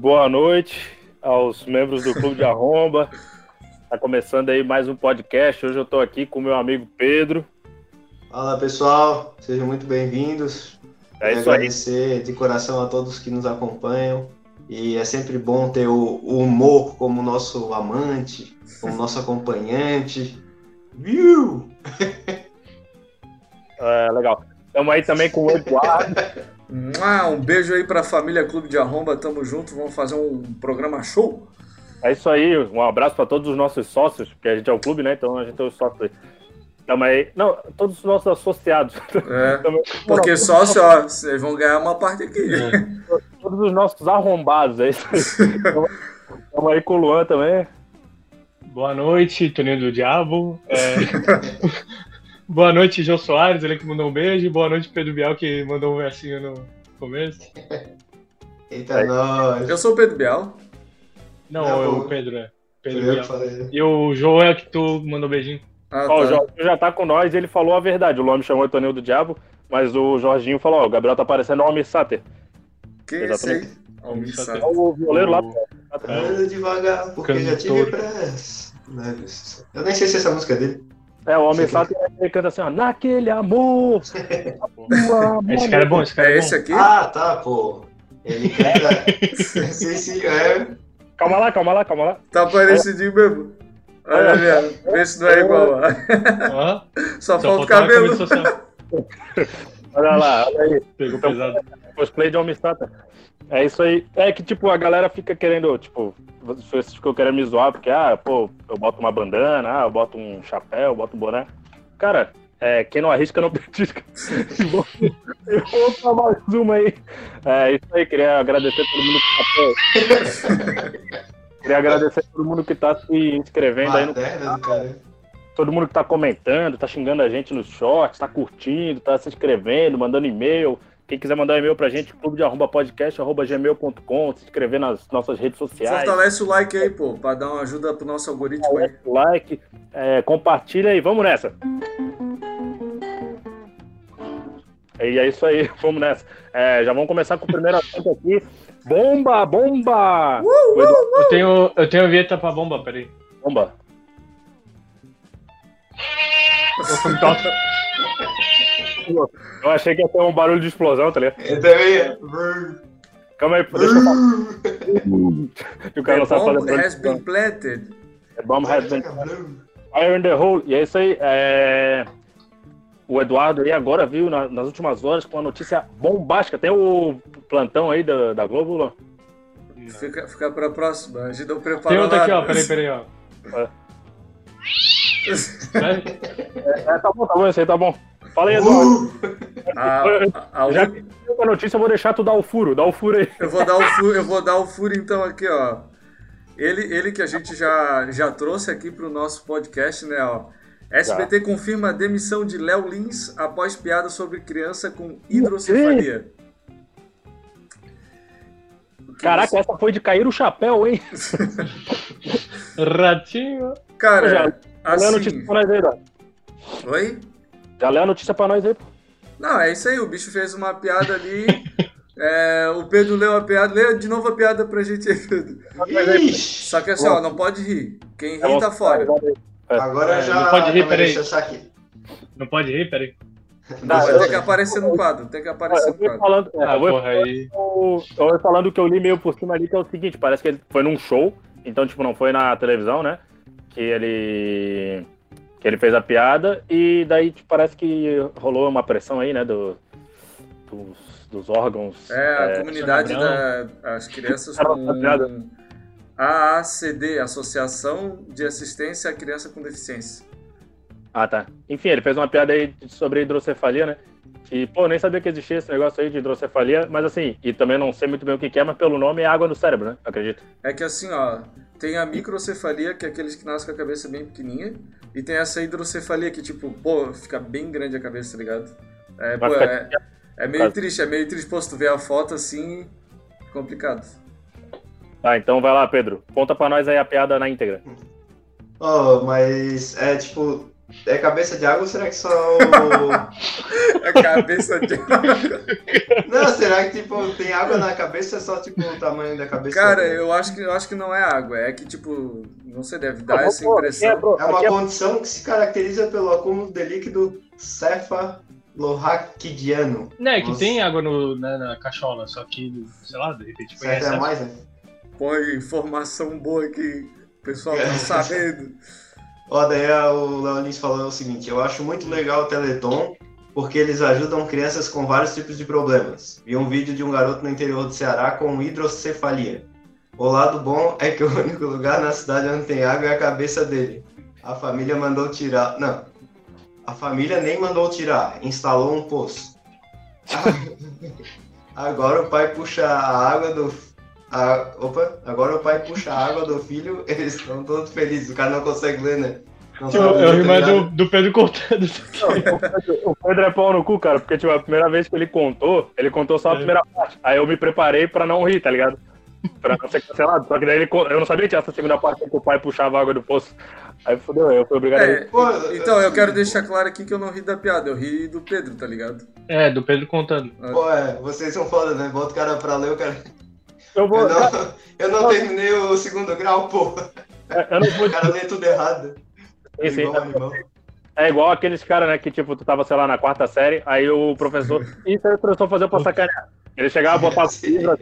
boa noite aos membros do Clube de Arromba. Tá começando aí mais um podcast. Hoje eu tô aqui com meu amigo Pedro. Fala pessoal, sejam muito bem-vindos. É isso agradecer aí. de coração a todos que nos acompanham. E é sempre bom ter o, humor como nosso amante, como nosso acompanhante. Viu? É, legal. Estamos aí também com o Eduardo. um beijo aí para a família Clube de Arromba, tamo junto, vamos fazer um programa show. É isso aí, um abraço para todos os nossos sócios, porque a gente é o clube, né? Então a gente é os sócios aí. Também, não, todos os nossos associados. É, porque sócio, ó, vocês vão ganhar uma parte aqui. É. Todos os nossos arrombados, é isso aí. Estamos aí com o Luan também. Boa noite, Toninho do Diabo. É... Boa noite, João Soares, ele que mandou um beijo. Boa noite, Pedro Bial, que mandou um versinho no começo. Eita, nós. Eu sou o Pedro Bial. Não, Não o Pedro, é. Pedro Bial. E o João é que tu mandou um beijinho. Ah, tá. Ó, o Jorginho já tá com nós ele falou a verdade. O Luan me chamou de Toninho do Diabo, mas o Jorginho falou: ó, o Gabriel tá parecendo o Almir Sater. Que Exatamente. esse aí? Almir Sater. É o violeiro lá. Anda devagar, porque Cantor. já tive pressa. Eu nem sei se essa música é dele. É, o Homem Sato ele canta assim, ó, naquele amor. esse cara é bom, esse cara é, é esse aqui? Ah, tá, pô. Ele canta. sim, sim, é. Calma lá, calma lá, calma lá. Tá parecidinho mesmo. Olha, velho, vê se não é igual. Ó. Só, Só falta o cabelo. olha lá, olha aí. Pegou então, pesado. Cosplay de Homem Sato. É isso aí. É que, tipo, a galera fica querendo, tipo, vocês ficam querendo me zoar, porque, ah, pô, eu boto uma bandana, ah, eu boto um chapéu, eu boto um boné. Cara, é, quem não arrisca não petisca. eu vou botar mais uma aí. É isso aí, queria agradecer todo mundo que tá. queria agradecer todo mundo que tá se inscrevendo aí no canal. Todo mundo que tá comentando, tá xingando a gente nos shorts, tá curtindo, tá se inscrevendo, mandando e-mail. Quem quiser mandar um e-mail pra gente, clube de arroba podcast, arroba gmail.com, se inscrever nas nossas redes sociais. Fortalece o like aí, pô, pra dar uma ajuda pro nosso algoritmo aí. Like, é, compartilha aí, vamos nessa. E é isso aí, vamos nessa. É, já vamos começar com o primeiro assunto aqui. Bomba, bomba! Uh, uh, uh. Eu, tenho, eu tenho a vinheta pra bomba, peraí. Bomba. Eu achei que ia ter um barulho de explosão, tá ligado? Eu também. Calma aí, deixa eu o cara não sabe fazer has been planted. The bomb has been Fire in the hole. E é isso aí. É... O Eduardo aí agora viu na, nas últimas horas com uma notícia bombástica. Tem o plantão aí da, da Globo, Luan? Fica, fica pra próxima. A gente não prepara Tem outra aqui, ó. Peraí, peraí, ó. É, é, tá bom, tá bom, esse aí tá bom. Fala aí, Eduardo. A, a, a, Já que a notícia, eu vou deixar tu dar o furo. Dá o furo aí. Eu vou dar o furo, eu vou dar o furo então aqui, ó. Ele, ele que a gente já, já trouxe aqui para o nosso podcast, né, ó. SBT já. confirma a demissão de Léo Lins após piada sobre criança com hidrocefalia. Caraca, essa foi de cair o chapéu, hein? Ratinho. Cara, assim... a notícia pra nós aí, Oi? Já lê a notícia pra nós aí, pô. Não, é isso aí. O bicho fez uma piada ali. é, o Pedro leu a piada. Lê de novo a piada pra gente aí, Pedro. Ixi. Só que assim, ó, não pode rir. Quem ri tá fora. Agora é, já. Não pode rir, peraí. Não pode rir, peraí. Não, vai ter que aparecer no quadro, tem que aparecer no quadro. Falando, é, ah, eu, porra, aí. Eu, eu falando que eu li meio por cima ali, que é o seguinte, parece que ele foi num show, então, tipo, não foi na televisão, né? Que ele que ele fez a piada e daí tipo, parece que rolou uma pressão aí, né, do, dos, dos órgãos. É, a é, comunidade das crianças com AACD, Associação de Assistência à Criança com Deficiência. Ah, tá. Enfim, ele fez uma piada aí sobre hidrocefalia, né? E, pô, nem sabia que existia esse negócio aí de hidrocefalia, mas assim, e também não sei muito bem o que é, mas pelo nome é água no cérebro, né? Acredito. É que assim, ó, tem a microcefalia, que é aqueles que nascem com a cabeça bem pequenininha, e tem essa hidrocefalia que, tipo, pô, fica bem grande a cabeça, tá ligado? É, pô, é, é meio triste, é meio triste, pô, se tu ver a foto assim, complicado. Tá, então vai lá, Pedro. Conta pra nós aí a piada na íntegra. Oh, mas é tipo, É cabeça de água ou será que só o. é cabeça de água. Não, será que tipo, tem água na cabeça é só tipo o tamanho da cabeça? Cara, eu acho que eu acho que não é água, é que tipo, não sei, deve dar essa impressão. É, é uma condição que se caracteriza pelo acúmulo de líquido cefalorraquidiano. Não, é que Nossa. tem água no, na, na, cachola, só que, sei lá, de repente foi essa. mais, né? Pô, informação boa que o pessoal tá sabendo. Ó, daí o Léo Lins falou o seguinte: eu acho muito legal o Teleton porque eles ajudam crianças com vários tipos de problemas. Vi um vídeo de um garoto no interior do Ceará com hidrocefalia. O lado bom é que o único lugar na cidade onde tem água é a cabeça dele. A família mandou tirar. Não. A família nem mandou tirar, instalou um poço. Agora o pai puxa a água do a, opa, agora o pai puxa a água do filho, eles estão todos felizes. O cara não consegue ler, né? Não eu, eu ri mais do, do Pedro contando isso aqui. Não, o Pedro é pau no cu, cara, porque tipo, a primeira vez que ele contou, ele contou só a é. primeira parte. Aí eu me preparei pra não rir, tá ligado? Pra não ser cancelado. Só que daí ele, eu não sabia que tinha essa segunda parte que o pai puxava a água do poço. Aí fodeu, eu fui obrigado é, a Então, eu quero deixar claro aqui que eu não ri da piada, eu ri do Pedro, tá ligado? É, do Pedro contando. Pô, é, vocês são foda, né? Bota o cara pra ler, o cara. Eu, vou... eu não, eu não terminei o segundo grau, pô. É, eu não vou... O cara lê tudo errado. Sim, sim. É igual aqueles caras, né, que tipo, tu tava, sei lá, na quarta série, aí o professor. Isso aí o professor fazia pra sacanear. Ele chegava, botava assim, né?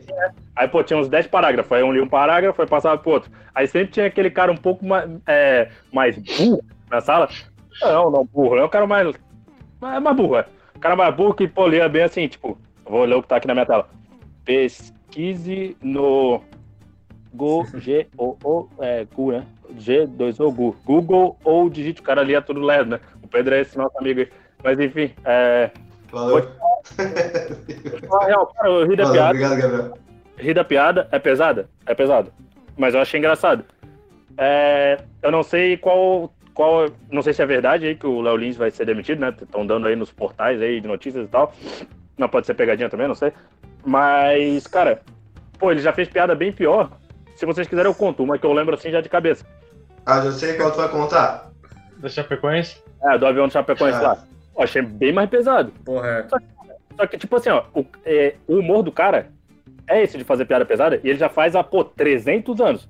Aí, pô, tinha uns 10 parágrafos. Aí um li um parágrafo, foi passado pro outro. Aí sempre tinha aquele cara um pouco mais, é, mais burro na sala. Não, não, burro. É o cara mais. Mais, mais burro, é. O cara mais burro que, pô, lia bem assim, tipo, vou ler o que tá aqui na minha tela. Pes pesquise no Go, G, O, O, é, Gu, né? G, 2 O, Gu. Google ou digite, o cara ali é tudo lerdo, né? O Pedro é esse nosso amigo aí. Mas enfim, é. Valeu. Ah, real, cara, eu ri da Valeu, piada. Obrigado, Gabriel. Ri da piada, é pesada? É pesado. Mas eu achei engraçado. É, eu não sei qual, qual. Não sei se é verdade aí que o Léo Lins vai ser demitido, né? Estão dando aí nos portais aí de notícias e tal. Não pode ser pegadinha também, não sei. Mas, cara, pô, ele já fez piada bem pior. Se vocês quiserem, eu conto uma que eu lembro assim já de cabeça. Ah, já sei qual tu vai contar. Da Chapecoense? É, do avião do Chapecoense ah. lá. Pô, achei bem mais pesado. Porra, é. Só, só que, tipo assim, ó, o, é, o, humor do cara é esse de fazer piada pesada e ele já faz há, pô, 300 anos.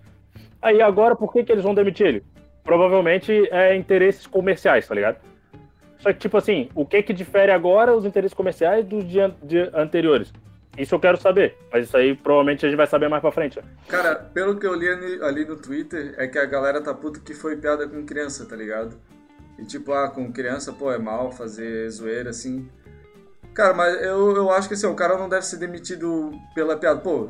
Aí agora, por que, que eles vão demitir ele? Provavelmente é interesses comerciais, tá ligado? Só que, tipo assim, o que que difere agora os interesses comerciais dos de, de anteriores? Isso eu quero saber, mas isso aí provavelmente a gente vai saber mais pra frente. Cara, pelo que eu li ali no Twitter, é que a galera tá puta que foi piada com criança, tá ligado? E tipo, ah, com criança, pô, é mal fazer zoeira assim. Cara, mas eu, eu acho que assim, o cara não deve ser demitido pela piada. Pô,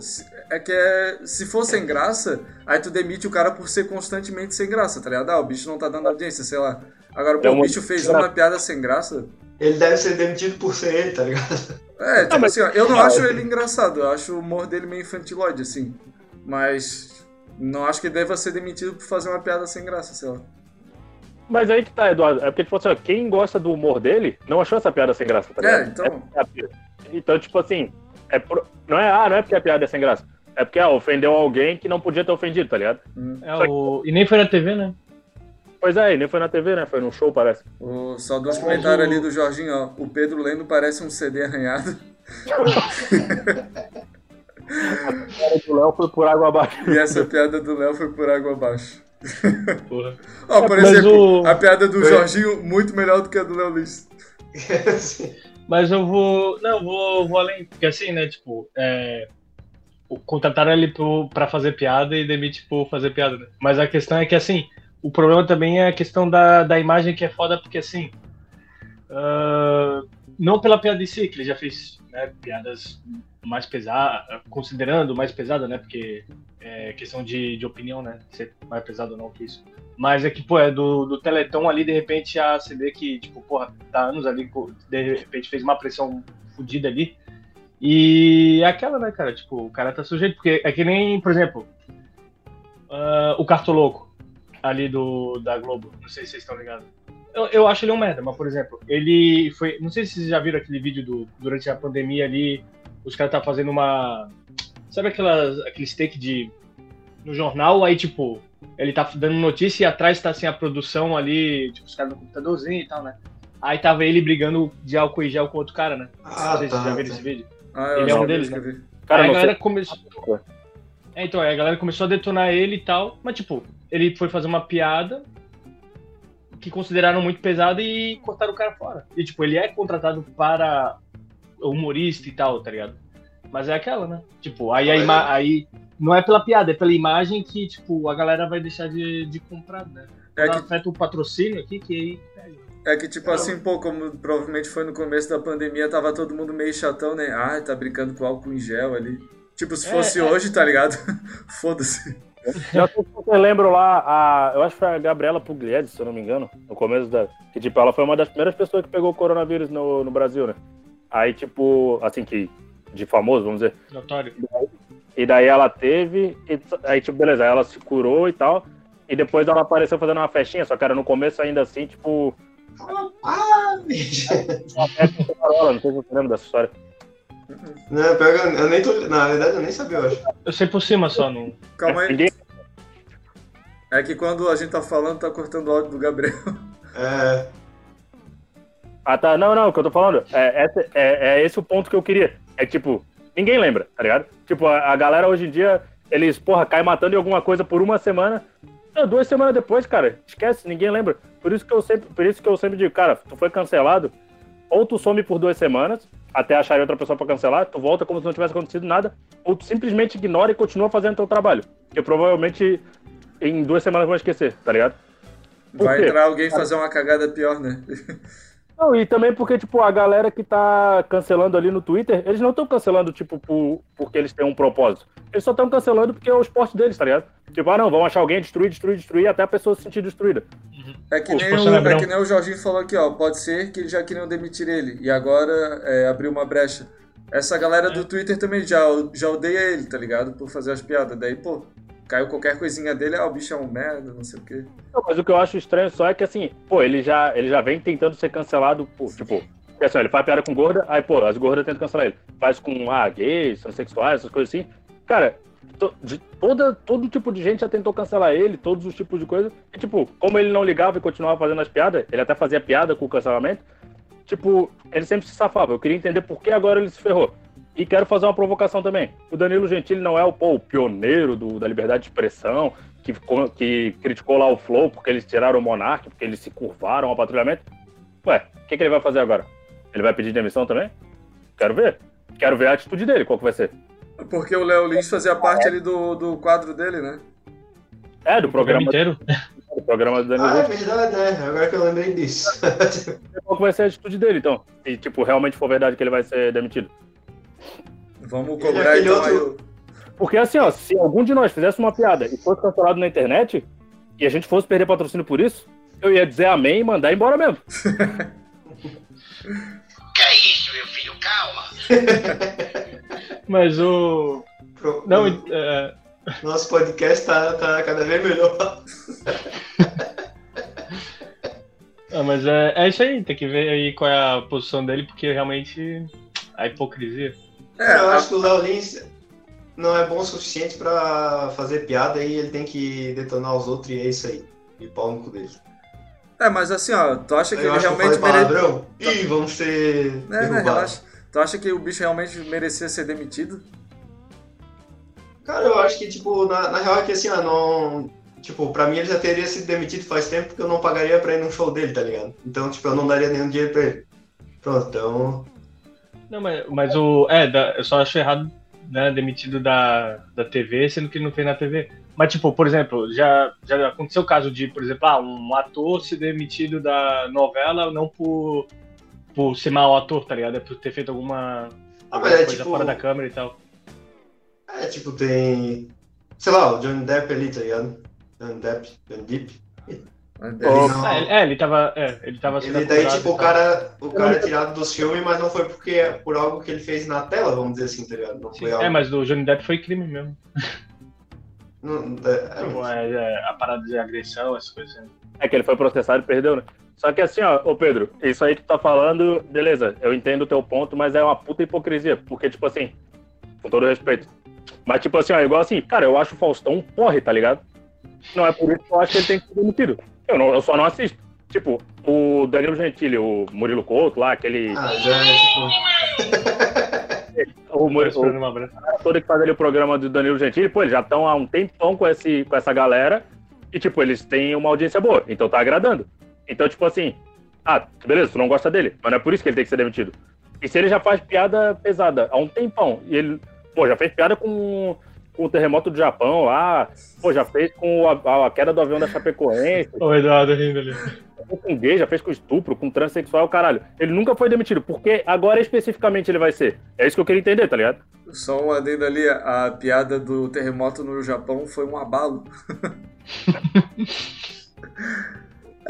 é que é, se for sem graça, aí tu demite o cara por ser constantemente sem graça, tá ligado? Ah, o bicho não tá dando audiência, sei lá. Agora, pô, é o bicho fez uma piada sem graça. Ele deve ser demitido por ser ele, tá ligado? É, tipo assim, ó, eu não acho ele engraçado, eu acho o humor dele meio infantiloide, assim. Mas não acho que ele deva ser demitido por fazer uma piada sem graça, sei lá. Mas aí que tá, Eduardo. É porque, tipo assim, ó, quem gosta do humor dele não achou essa piada sem graça, tá ligado? É, então. É, então, tipo assim, é pro... não é, ah, não é porque a piada é sem graça. É porque ah, ofendeu alguém que não podia ter ofendido, tá ligado? Hum. É, o... E nem foi na TV, né? Pois é, nem foi na TV, né? Foi num show, parece. O, só dois comentários ali do Jorginho, ó. O Pedro lendo parece um CD arranhado. a piada do Léo foi por água abaixo. E essa piada do Léo foi por água abaixo. Porra. Ó, por exemplo, o... a piada do Jorginho muito melhor do que a do Léo Lins. Mas eu vou. Não, vou, vou além. Porque assim, né? Tipo, é, contrataram ele pro, pra fazer piada e demite por fazer piada. Né? Mas a questão é que assim o problema também é a questão da, da imagem que é foda, porque assim. Uh, não pela piada em si, que ele já fez né, piadas mais pesadas, considerando mais pesada, né? Porque é questão de, de opinião, né? Ser mais pesado ou não que isso. Mas é que, pô, é do, do Teleton ali, de repente, a CD que, tipo, porra, tá anos ali, de repente fez uma pressão fodida ali. E é aquela, né, cara? Tipo, o cara tá sujeito, porque é que nem, por exemplo, uh, o Cartoloco ali do, da Globo. Não sei se vocês estão ligados. Eu, eu acho ele um merda, mas, por exemplo, ele foi. Não sei se vocês já viram aquele vídeo do, durante a pandemia ali. Os caras tá fazendo uma. Sabe aquelas, aquele steak de. no jornal, aí, tipo, ele tá dando notícia e atrás tá assim a produção ali, tipo, os caras no computadorzinho e tal, né? Aí tava ele brigando de álcool e gel com outro cara, né? Ah, Não sei se tá, vocês já viram tá. esse vídeo. Ah, Ele é um deles, né? Cara, aí a galera começou. É, então, aí a galera começou a detonar ele e tal, mas tipo, ele foi fazer uma piada que consideraram muito pesada e cortaram o cara fora. E tipo, ele é contratado para humorista e tal, tá ligado? Mas é aquela, né? Tipo, aí, a ima- aí não é pela piada, é pela imagem que, tipo, a galera vai deixar de, de comprar, né? É que, afeta o patrocínio aqui, que aí. é que, tipo assim, pô, como provavelmente foi no começo da pandemia, tava todo mundo meio chatão, né? Ah, tá brincando com álcool em gel ali. Tipo, se É, fosse é. hoje, tá ligado? Foda-se. Vocês lembram lá, a, eu acho que foi a Gabriela Pugliese, se eu não me engano, no começo da. Que, tipo, ela foi uma das primeiras pessoas que pegou o coronavírus no, no Brasil, né? Aí, tipo, assim, que. De famoso, vamos dizer. Notório. E daí ela teve. E, aí, tipo, beleza, ela se curou e tal. E depois ela apareceu fazendo uma festinha, só que era no começo ainda assim, tipo. Ah, não sei se você lembra dessa história. Não, que eu, nem tô. Na verdade, eu nem sabia, eu acho. Eu sei por cima só, não. Calma aí. É que quando a gente tá falando, tá cortando o áudio do Gabriel. É, Ah, tá. Não, não, o que eu tô falando. É, esse- é, é esse o ponto que eu queria. É tipo, ninguém lembra, tá ligado? Tipo, a, a galera hoje em dia, eles, porra, cai matando em alguma coisa por uma semana. Não, duas semanas depois, cara, esquece, ninguém lembra. Por isso que eu sempre, por isso que eu sempre digo, cara, tu foi cancelado, ou tu some por duas semanas, até achar outra pessoa pra cancelar, tu volta como se não tivesse acontecido nada, ou tu simplesmente ignora e continua fazendo teu trabalho. Porque provavelmente em duas semanas vão esquecer, tá ligado? Por Vai quê? entrar alguém fazer uma cagada pior, né? Não, e também porque, tipo, a galera que tá cancelando ali no Twitter, eles não estão cancelando, tipo, por, porque eles têm um propósito. Eles só estão cancelando porque é o esporte deles, tá ligado? Tipo, ah, não, vão achar alguém, destruir, destruir, destruir, até a pessoa se sentir destruída. É que, Pô, nem o, é que nem o Jorginho falou aqui, ó. Pode ser que eles já queriam demitir ele. E agora é, abriu uma brecha. Essa galera do Twitter também já, já odeia ele, tá ligado? Por fazer as piadas. Daí, pô, caiu qualquer coisinha dele, ah, o bicho é um merda, não sei o quê. Não, mas o que eu acho estranho só é que, assim, pô, ele já, ele já vem tentando ser cancelado, por, tipo, porque, assim, ele faz piada com gorda, aí, pô, as gordas tentam cancelar ele. Faz com, ah, gays, transexuais, essas coisas assim. Cara, to- de toda, todo tipo de gente já tentou cancelar ele, todos os tipos de coisa. E, tipo, como ele não ligava e continuava fazendo as piadas, ele até fazia piada com o cancelamento, tipo, ele sempre se safava. Eu queria entender por que agora ele se ferrou. E quero fazer uma provocação também. O Danilo Gentili não é o, pô, o pioneiro do- da liberdade de expressão, que, que criticou lá o Flow porque eles tiraram o Monark, porque eles se curvaram ao patrulhamento. Ué, o que, que ele vai fazer agora? Ele vai pedir demissão também? Quero ver. Quero ver a atitude dele, qual que vai ser. Porque o Léo Lins fazia parte ali do, do quadro dele, né? É, do O programa programa, inteiro. do programa do Danilo ah, é verdade, né? Agora que eu lembrei disso. Qual que vai ser a atitude dele, então? Se, tipo, realmente for verdade que ele vai ser demitido. Vamos é cobrar então aí outro- o- Porque assim, ó, se algum de nós fizesse uma piada e fosse cancelado na internet, e a gente fosse perder patrocínio por isso, eu ia dizer amém e mandar embora mesmo. Que é isso, meu filho? Calma. Mas o. Pro- Não, é, Nosso podcast tá, tá cada vez melhor. ah, mas é, é isso aí, tem que ver aí qual é a posição dele, porque realmente a hipocrisia. É, eu acho que o Léo Lins não é bom o suficiente pra fazer piada e ele tem que detonar os outros e é isso aí. E pau no cu dele. é, mas assim, ó, tu acha que eu ele realmente falei merece. palavrão. Ih, vamos ser É, né, relaxa. Tu acha que o bicho realmente merecia ser demitido? Cara, eu acho que, tipo, na, na real é que assim, ó, não. Tipo, pra mim ele já teria sido demitido faz tempo porque eu não pagaria pra ir num show dele, tá ligado? Então, tipo, eu não daria nenhum dinheiro pra ele. Pronto, então. Não, mas, mas o. É, da- eu só acho errado, né, demitido da, da TV, sendo que ele não fez na TV. Mas, tipo, por exemplo, já, já aconteceu o caso de, por exemplo, ah, um ator ser demitido da novela não por, por ser mau ator, tá ligado? É por ter feito alguma, Ah, alguma é coisa tipo. fora da câmera e tal. É, tipo, tem. Sei lá, o Johnny Depp ali, tá ligado? Johnny Depp, Johnny Depp. É, ele- é, ele tava. É, ele tava sendo Ele daí, tipo, o cara, o cara é tirado dos filmes, mas não foi porque é por algo que ele fez na tela, vamos dizer assim, tá ligado? Não Sim, foi algo. É, mas do Johnny Depp foi crime mesmo. Não, é, Tipo, é, é, a parada de agressão, essas coisas. assim. É que ele foi processado e perdeu, né? Só que assim, ó, ô Pedro, isso aí que tu tá falando, beleza, eu entendo o teu ponto, mas é uma puta hipocrisia. Porque, tipo assim, com todo respeito, Mas, tipo assim, ó, igual assim, cara, eu acho o Faustão um porre, tá ligado? Não é por isso que eu acho que ele tem que ser demitido. Eu, não, eu só não assisto. Tipo, o Danilo Gentili, o Murilo Couto lá, aquele. Ah, já é tipo. o, Murilo, o todo que faz ali o programa do Danilo Gentili, pô, eles já estão há um tempão com, esse, com essa galera e, tipo, eles têm uma audiência boa, então tá agradando. Então, tipo assim, ah, beleza, tu não gosta dele, mas não é por isso que ele tem que ser demitido. E se ele já faz piada pesada há um tempão, e ele, pô, já fez piada com, com o terremoto do Japão lá, pô, já fez com a, a queda do avião da Chapecoense. O Eduardo rindo ali. Com gay, já fez com estupro, com transexual, caralho. Ele nunca foi demitido, porque agora especificamente ele vai ser. É isso que eu queria entender, tá ligado? Só um adendo ali, a piada do terremoto no Japão foi um abalo.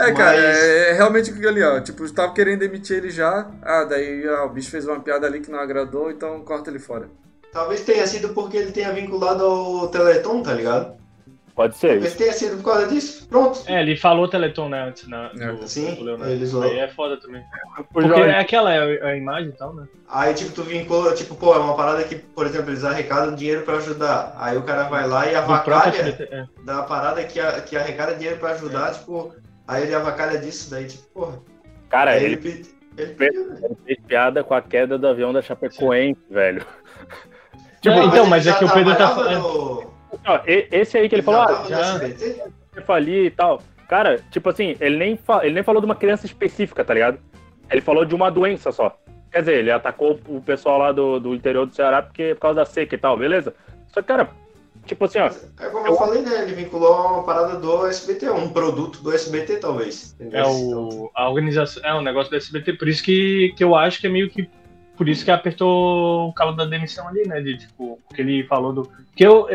É, cara, é, é, realmente aquilo ali, ó. Tipo, tava querendo demitir ele já. Ah, daí ó, o bicho fez uma piada ali que não agradou, então corta ele fora. Talvez tenha sido porque ele tenha vinculado ao Teleton, tá ligado? Pode ser. Talvez tenha sido por causa disso. Pronto. É, ele falou Teleton, né, antes na, é. no, Sim, no eles Aí é foda também. Porque é aquela é a imagem e tal, né? Aí, tipo, tu vincula, tipo, pô, é uma parada que, por exemplo, eles arrecadam dinheiro pra ajudar. Aí o cara vai lá e avacalha é. da parada que, a, que arrecada dinheiro pra ajudar, é. tipo, Aí ele avacalha disso, daí tipo, porra. Cara, ele, ele, ele, ele, fez, piada com a queda do avião da Chapecoense, velho. Tipo, não, então, mas, é que o Pedro tá falando. No... Esse aí que ele, falou, ah, já falia e tal. Cara, tipo assim, ele nem, fa... ele nem falou de uma criança específica, tá ligado? Ele falou de uma doença só. Quer dizer, ele atacou o pessoal lá do, do interior do Ceará porque, por causa da seca e tal, beleza? Só que, cara, Tipo assim, ó. É como eu, eu falei, né? Ele vinculou uma parada do SBT, um produto do SBT, talvez. Entendeu? É o, a organização, é um negócio do SBT, por isso que, que eu acho que é meio que. Por isso que apertou o calo da demissão ali, né? De, tipo, que ele falou do. Que eu.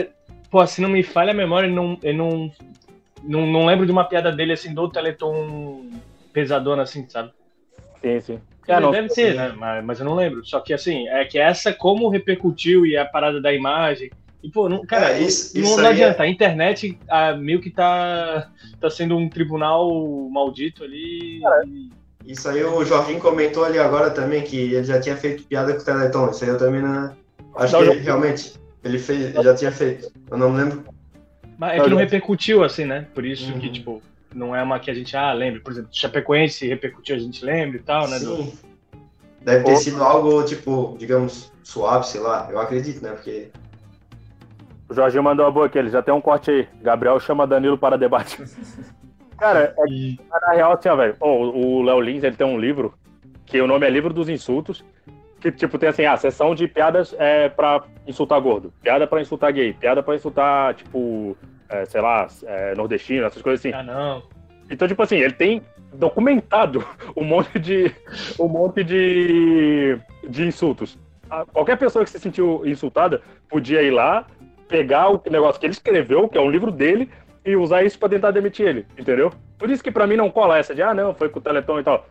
Pô, se não me falha a memória, ele não, ele não, não. Não lembro de uma piada dele assim, do Teleton pesadona, assim, sabe? Sim, sim. É, não, deve ser, né? Mas, mas eu não lembro. Só que assim, é que essa, como repercutiu e a parada da imagem e, pô, não, cara, é, isso, não, isso não adianta. É... A internet a, meio que tá, tá sendo um tribunal maldito ali. Cara, isso aí o Jorginho comentou ali agora também, que ele já tinha feito piada com o Teleton. Isso aí eu também não. Acho não, que ele, realmente ele fez, ele já tinha feito. Eu não lembro. Mas é que não repercutiu, assim, né? Por isso uhum. que, tipo, não é uma que a gente, ah, lembra. Por exemplo, Chapecoense repercutiu, a gente lembra e tal, né? Sim. Do... Deve ter sido algo, tipo, digamos, suave, sei lá. Eu acredito, né? Porque o Jorginho mandou uma boa aqui, ele já tem um corte aí. Gabriel chama Danilo para debate. Cara, é, na real, assim, ó, velho, o Léo Lins, ele tem um livro, que o nome é Livro dos Insultos, que, tipo, tem assim, a sessão de piadas é pra insultar gordo, piada pra insultar gay, piada pra insultar, tipo, é, sei lá, é, nordestino, essas coisas assim. Ah, não. Então, tipo assim, ele tem documentado um monte de, um monte de, de insultos. Qualquer pessoa que se sentiu insultada podia ir lá, pegar o negócio que ele escreveu, que é um livro dele, e usar isso para tentar demitir ele, entendeu? Por isso que para mim não cola essa de, ah, não, foi com o Teleton e tal.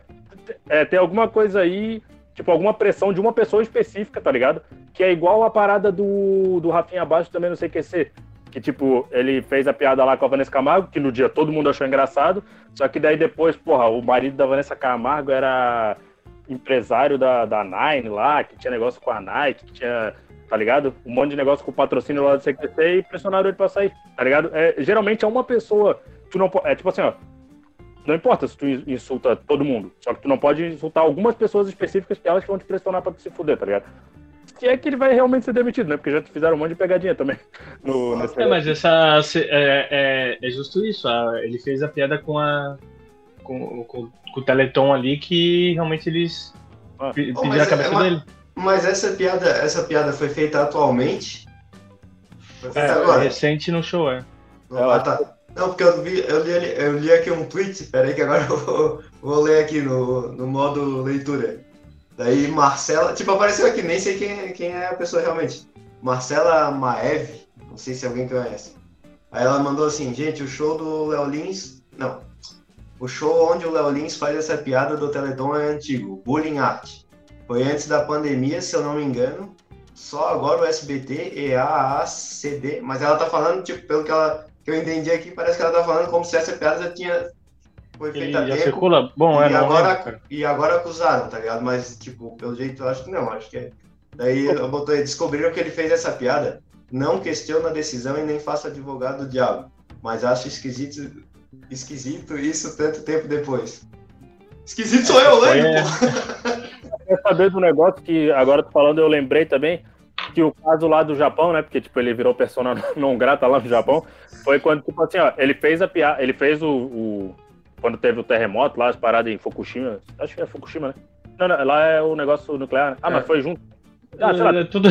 É, tem alguma coisa aí, tipo, alguma pressão de uma pessoa específica, tá ligado? Que é igual a parada do, do Rafinha Abaixo também no CQC. Que, tipo, ele fez a piada lá com a Vanessa Camargo, que no dia todo mundo achou engraçado, só que daí depois, porra, o marido da Vanessa Camargo era empresário da, da Nine lá, que tinha negócio com a Nike, que tinha tá ligado? Um monte de negócio com patrocínio lá do CQC e pressionaram ele pra sair, tá ligado? É, geralmente é uma pessoa, tu não é tipo assim, ó, não importa se tu insulta todo mundo, só que tu não pode insultar algumas pessoas específicas que elas vão te pressionar pra tu se fuder, tá ligado? Se é que ele vai realmente ser demitido, né? Porque já fizeram um monte de pegadinha também. No, nesse é, mas essa é, é, é, justo isso. ele fez a piada com a com, com, com o Teleton ali que realmente eles ah. pediram oh, a cabeça é uma... dele. Mas essa piada, essa piada foi feita atualmente? Foi feita é, agora? recente no show, é. Ah, tá. Não, porque eu, vi, eu, li, eu li aqui um tweet, peraí que agora eu vou, vou ler aqui no, no modo leitura. Daí Marcela, tipo, apareceu aqui, nem sei quem, quem é a pessoa realmente. Marcela Maev, não sei se alguém conhece. Aí ela mandou assim, gente, o show do Léo Lins. Não. O show onde o Léo Lins faz essa piada do Teleton é antigo, Bullying Art. Foi antes da pandemia, se eu não me engano. Só agora o SBT, EAACD. Mas ela tá falando, tipo, pelo que, ela, que eu entendi aqui, parece que ela tá falando como se essa piada já tinha. Foi feita e já tempo, circula? Bom, é, e, agora, e agora acusaram, tá ligado? Mas, tipo, pelo jeito eu acho que não, acho que é. Daí eu botei, descobriram que ele fez essa piada não questiono a decisão e nem faço advogado do diabo, mas acho esquisito, esquisito isso tanto tempo depois. Esquisito sou eu, lembro, é. Quer saber do negócio que agora tô falando, eu lembrei também que o caso lá do Japão, né? Porque tipo, ele virou persona não grata lá no Japão, foi quando, tipo assim, ó, ele fez a piada, ele fez o, o, Quando teve o terremoto lá, as paradas em Fukushima. Acho que é Fukushima, né? Não, não, lá é o negócio nuclear. Né? Ah, é. mas foi junto. Ah, sei lá. É, tudo.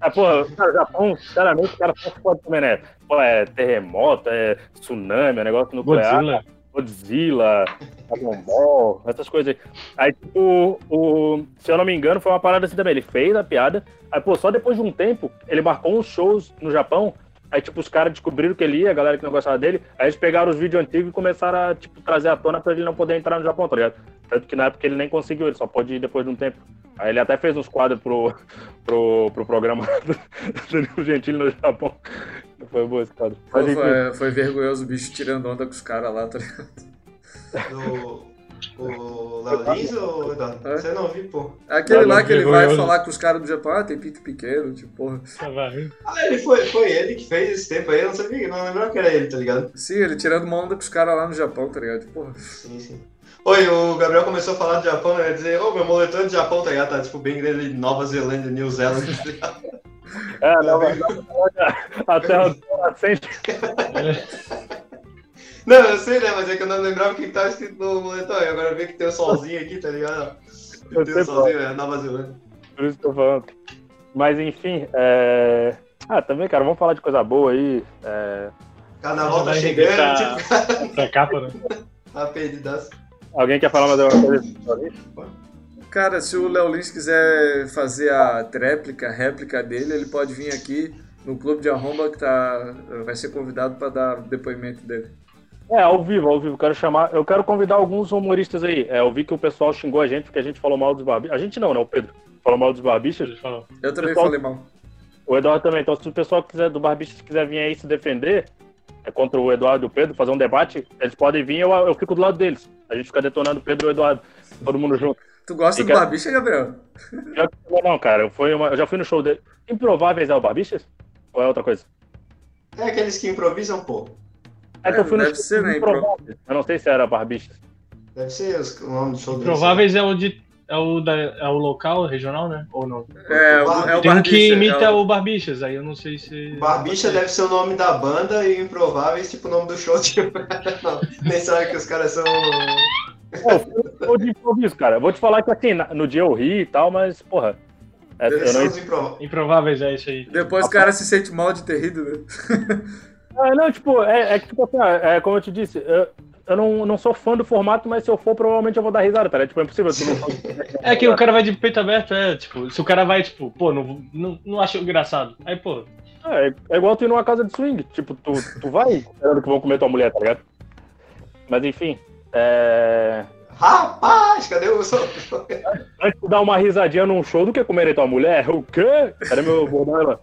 Ah, porra, o Japão, sinceramente, o cara só pode também, né? Pô, é terremoto, é tsunami, é negócio nuclear. Godzilla. Godzilla, Dragon Ball, essas coisas aí. Aí, tipo, o, se eu não me engano, foi uma parada assim também. Ele fez a piada, aí, pô, só depois de um tempo, ele marcou uns shows no Japão. Aí, tipo, os caras descobriram que ele ia, a galera que não gostava dele. Aí eles pegaram os vídeos antigos e começaram a, tipo, trazer à tona pra ele não poder entrar no Japão, tá ligado? Tanto que na época ele nem conseguiu, ele só pode ir depois de um tempo. Aí ele até fez uns quadros pro, pro, pro programa do Danilo Gentili no Japão. Foi bom esse quadro. Pô, foi, foi, vergonhoso o bicho tirando onda com os caras lá, tá ligado? O Léo Lins ou Eduardo? É? Você não viu, pô. Aquele lá que ele vai falar com os caras do Japão, ah, tem pinto pequeno, tipo, porra. Ah, ele foi, foi ele que fez esse tempo aí, eu não sabia, não lembrava que era ele, tá ligado? Sim, ele tirando uma onda com os caras lá no Japão, tá ligado? Porra. Sim, sim. Oi, o Gabriel começou a falar do Japão, né? Dizer, ô, oh, meu moletom é do Japão, tá ligado? Tá tipo bem grande Nova Zelândia, New Zealand, tá ligado? É, Nova Zelândia, a terra do nascente. Não, eu sei, né? Mas é que eu não lembrava o que tava escrito no moletom. E agora eu vi que tem o um solzinho aqui, tá ligado? Tem o um solzinho, é Nova Zelândia. Por isso que eu tô falando. Mas enfim, é... Ah, também, cara, vamos falar de coisa boa aí. É... Carnaval tá chegando, pra... tipo... Pra capa, né? A perdidaça. Alguém quer falar mais alguma coisa? Cara, se o Léo Lins quiser fazer a tréplica, a réplica dele, ele pode vir aqui no Clube de Arromba que tá, vai ser convidado para dar depoimento dele. É, ao vivo, ao vivo. Quero chamar. Eu quero convidar alguns humoristas aí. É, eu vi que o pessoal xingou a gente porque a gente falou mal dos barbichas. A gente não, né? O Pedro falou mal dos barbichas. Eu também pessoal... falei mal. O Eduardo também. Então, se o pessoal quiser do Barbichas quiser vir aí se defender é, contra o Eduardo e o Pedro, fazer um debate, eles podem vir eu, eu fico do lado deles. A gente fica detonando o Pedro e o Eduardo. Todo mundo junto. Tu gosta e do quer... Barbicha, Gabriel? Já... Não, cara. Eu, fui uma... eu já fui no show dele. Improváveis é o Barbichas? Ou é outra coisa? É aqueles que improvisam, pô. É que eu fui no ser, né? Improváveis. Eu não sei se era Barbichas. Deve ser o nome do show dele. Improváveis é o de é o, da, é o local, regional, né? Ou não? É, o, é o Tem um que imita é o... o Barbichas, aí eu não sei se. Barbicha deve ser o nome da banda e Improváveis, tipo o nome do show. Tipo... não, nem sabe que os caras são. Pô, de improviso, cara. Vou te falar que assim, no dia eu ri e tal, mas, porra. É, não... Improváveis é isso aí. Depois o cara se sente mal de ter rido, né? É, não, tipo, é, é que, tipo assim, é, como eu te disse, eu, eu não, não sou fã do formato, mas se eu for, provavelmente eu vou dar risada, tá? Tipo, é impossível. Não... é que o cara vai de peito aberto, é, tipo, se o cara vai, tipo, pô, não, não, não acho engraçado. Aí, pô. É, é igual tu ir numa casa de swing. Tipo, tu, tu vai esperando que vão comer tua mulher, tá ligado? Mas enfim. É. Rapaz, cadê o Antes de dar uma risadinha num show do que comer tua mulher, o quê? Cadê meu bordão?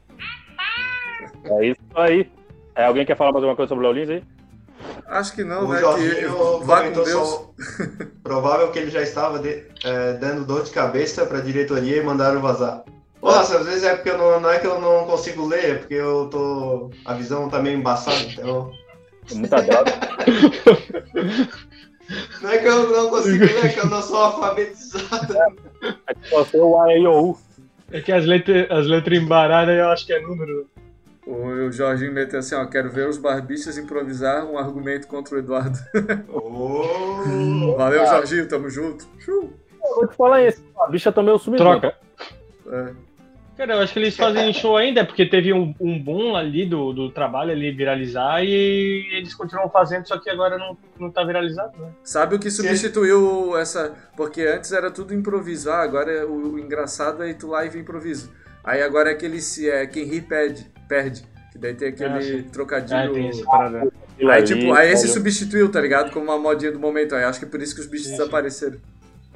É isso aí. É, alguém quer falar mais alguma coisa sobre o Leolins aí? Acho que não, o né? Jorginho que comentou só. Provável que ele já estava de, é, dando dor de cabeça para a diretoria e mandaram vazar. Nossa, às vezes é porque não, não, é que eu não consigo ler, é porque eu tô. A visão tá meio embaçada, então. Muita droga. não é que eu não consigo ler, é que eu não sou alfabetizado. É que só sei o A, O, U. É que as letras, as letras embaradas eu acho que é número. O Jorginho meteu assim, ó, quero ver os barbichas improvisar um argumento contra o Eduardo. Oh, Valeu, cara. Jorginho, tamo junto. Eu vou te falar isso, a bicha também é o sumido. Troca. É. Cara, eu acho que eles fazem show ainda, porque teve um, um boom ali do, do trabalho ali viralizar e eles continuam fazendo, só que agora não, não tá viralizado, né? Sabe o que substituiu essa. Porque antes era tudo improvisar, agora é o, o engraçado é ir tu live improviso. Aí agora é aquele se é quem ri pede perde. Que daí tem aquele ah, trocadilho. Ah, tem esse aí, tipo, aí esse substituiu, tá ligado? Como uma modinha do momento. Aí acho que é por isso que os bichos desapareceram.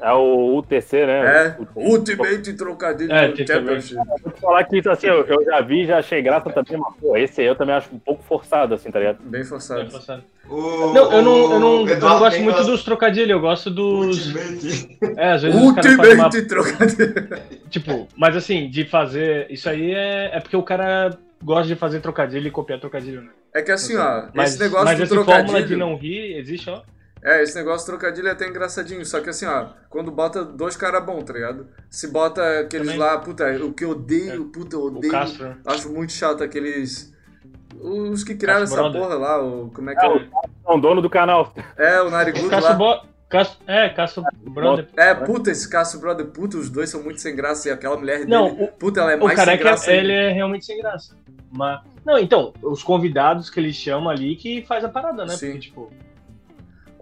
É o UTC, né? É, Ultimate Trocadilho é, Championship. Vou falar que isso assim, eu, já vi, já achei graça também, mas pô, esse aí eu também acho um pouco forçado, assim, tá ligado? Bem forçado. Bem forçado. O, Não, eu não, eu não, o eu não Eduardo gosto muito gosta- dos trocadilhos, eu gosto dos. Ultimate. É, às vezes fazem uma Ultimate trocadilho. Tipo, mas assim, de fazer. Isso aí é, é porque o cara gosta de fazer trocadilho e copiar trocadilho, né? É que assim, ó, Mas, esse negócio mas do essa fórmula de trocadilho. não rir existe, ó. É, esse negócio trocadilho é até engraçadinho. Só que assim, ó, quando bota dois caras bons, tá ligado? Se bota aqueles Também. lá, puta, o que eu odeio, puta, eu O odeio. Castro. né? Acho muito chato aqueles. Os que criaram Castro essa Brother. porra lá, o. Como é que É, é? o é dono do canal. É, o Narigudo lá. Bo... Castro... É, Castro Brother. É, puta, esse Castro Brother, puta, os dois são muito sem graça e aquela mulher Não, dele, puta, ela é O mais sem careca, graça. ele ainda. é realmente sem graça. Mas... Não, então, os convidados que ele chama ali que faz a parada, né? Sim. Porque, tipo,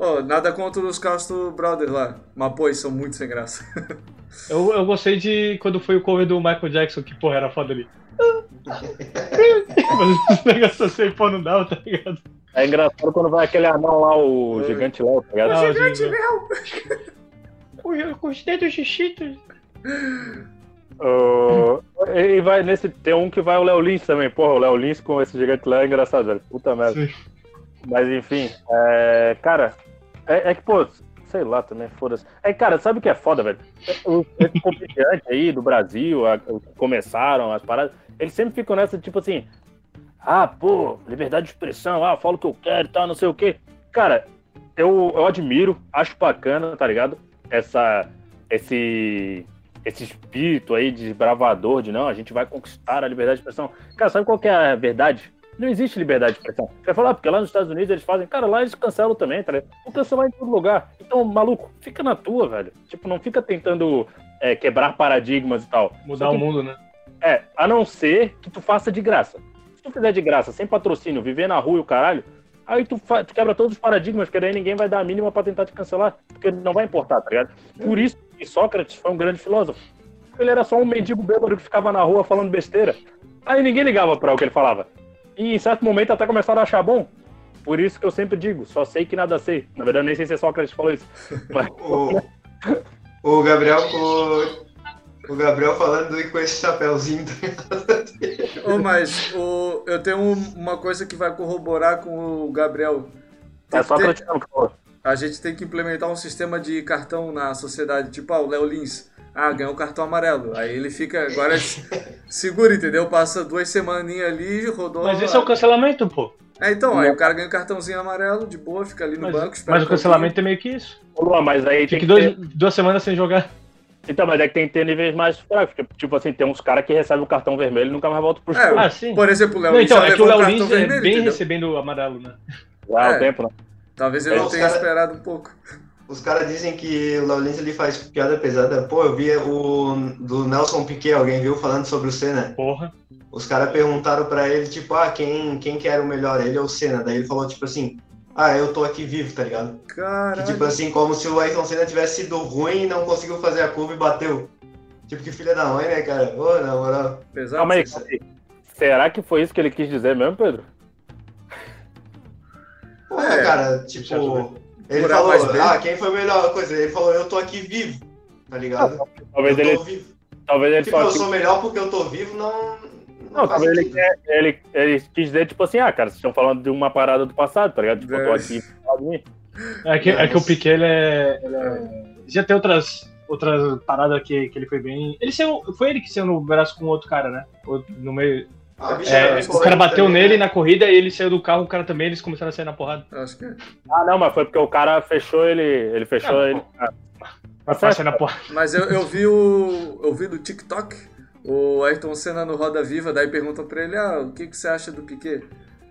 Ó, nada contra os Castro Brothers lá, mas pô, eles são muito sem graça. eu, eu gostei de quando foi o cover do Michael Jackson, que, porra, era foda ali. Mas esse negócio assim, pô, não dá, tá ligado? É engraçado quando vai aquele anão lá, o É. gigante Léo, tá ligado? Ah, Gigante gente, Léo! Eu gostei dos xixitos. Uh, e vai nesse. Tem um que vai o Léo Lins também. Porra, o Léo Lins com esse gigante Léo é engraçado, velho. Puta merda. Sim. Mas enfim, é, cara, é, é que, pô, sei lá também, foda-se. É, cara, sabe o que é foda, velho? Os esses comediantes aí do Brasil, a- começaram as paradas, eles sempre ficam nessa, tipo assim, ah, pô, liberdade de expressão, ah, falo o que eu quero e tal, não sei o quê. Cara, eu, eu admiro, acho bacana, tá ligado? Essa, esse, esse espírito aí de bravador, de não, a gente vai conquistar a liberdade de expressão. Cara, sabe qual que é a verdade? Não existe liberdade de expressão. Você vai falar, ah, porque lá nos Estados Unidos eles fazem, cara, lá eles cancelam também, tá ligado? Vão cancelar em todo lugar. Então, maluco, fica na tua, velho. Tipo, não fica tentando é, quebrar paradigmas e tal. Mudar Só o que- mundo, né? É, a não ser que tu faça de graça. Se tu fizer de graça, sem patrocínio, viver na rua e o caralho, aí tu, tu quebra todos os paradigmas, porque daí ninguém vai dar a mínima pra tentar te cancelar, porque não vai importar, tá ligado? Por isso que Sócrates foi um grande filósofo. Ele era só um mendigo bêbado que ficava na rua falando besteira. Aí ninguém ligava pra o que ele falava. E em certo momento até começaram a achar bom. Por isso que eu sempre digo, só sei que nada sei. Na verdade, nem sei se é Sócrates que falou isso. Mas, O, o Gabriel o, o Gabriel falando e com esse chapéuzinho. Ô, mas o, eu tenho um- uma coisa que vai corroborar com o Gabriel. Tem é ter- Sócrates que falou. a gente tem que implementar um sistema de cartão na sociedade, tipo, ah, o Léo Lins. Ah, ganhou o cartão amarelo. Aí ele fica. Agora segura, entendeu? Passa duas semaninhas ali, rodou. Mas esse é o cancelamento, pô. É, então, aí o cara ganha o cartãozinho amarelo, de boa, fica ali no Mas, banco, espera mas o cancelamento é meio que isso. Luan, mas aí que dois, ter... duas semanas sem jogar. Então, mas é que tem que ter níveis mais fracos. Tipo assim, tem uns caras que recebem o cartão vermelho e nunca mais voltam pro É, jogo. Ah, sim. Por exemplo, o Léo Não, Lins então, já é que o Léo Lins é vermelho, bem entendeu? recebendo o amarelo, né? Já há é. o tempo, né? Talvez ele não Os tenha cara- esperado um pouco. Os caras dizem que o Léo Lins ele faz piada pesada. Pô, eu vi o do Nelson Piquet, alguém viu falando sobre o Senna. Porra. Os caras perguntaram pra ele, tipo, ah, quem, quem que era o melhor, ele ou o Senna? Daí ele falou, tipo assim, ah, eu tô aqui vivo, tá ligado? Que, Caralho. tipo assim, como se o Ayrton Senna tivesse sido ruim e não conseguiu fazer a curva e bateu. Tipo, que filha da mãe, né, cara? Ô, na moral. Pesado. Calma aí. Será que foi isso que ele quis dizer mesmo, Pedro? Pô, É, cara, deixa eu tipo, ele falou, ah, quem foi a melhor coisa? Ele falou, eu tô aqui vivo, tá ligado? Talvez eu ele, tô vivo. talvez ele Tipo, eu sou melhor porque eu tô vivo, não. Não, faz talvez ele, quer- ele, ele quis dizer, tipo assim, ah, cara, vocês estão falando de uma parada do passado, tá ligado? Tipo, eu tô É. aqui. É que, é que o. Piquet, ele é, ele é- Já tem outras, outras paradas que, que ele foi bem. Ele saiu. Foi ele que saiu no braço com outro cara, né? No meio. Ah, É, o cara bateu também, nele né? na corrida e ele saiu do carro, o cara também, eles começaram a sair na porrada. Acho que é. Ah, não, mas foi porque o cara fechou ele. Ele fechou ele. Ah, Pra certo. sair na porrada. Mas eu, eu vi o. Eu vi do TikTok o Ayrton Senna no Roda Viva, daí perguntam pra ele, ah, o que, que você acha do Piquet?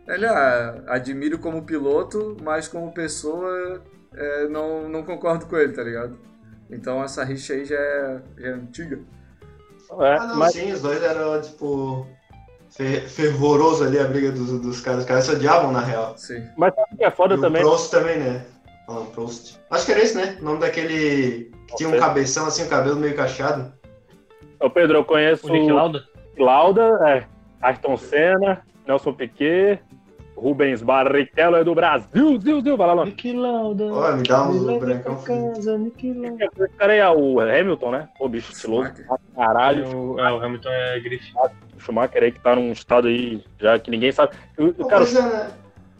Ele, ah, admiro como piloto, mas como pessoa é, não, não concordo com ele, tá ligado? Então essa rixa aí já é, já é antiga. é, Ah, não, mas, sim, os dois eram, tipo, fervoroso ali a briga dos, dos caras. Os caras se odiavam, na real. Sim. mas sabe o que é foda e o também? Prost também, né? Falando Prost. Acho que era esse, né? O nome daquele que tinha um cabeção, assim, o cabelo meio cacheado. Ô, Pedro, eu conheço O Nick Lauda? Lauda, é, Ayrton Senna, Nelson Piquet, Rubens Barrichello é do Brasil, Zil, Zil, vai lá, Luan. Nick Lauda. Olha, me dá um brancão casa, Nick Lauda. Esse cara aí é o Hamilton, né? Pô, bicho estiloso. Caralho. É, o, é, o Hamilton é grife. O Schumacher aí que tá num estado aí já que ninguém sabe. O- cara, é, né?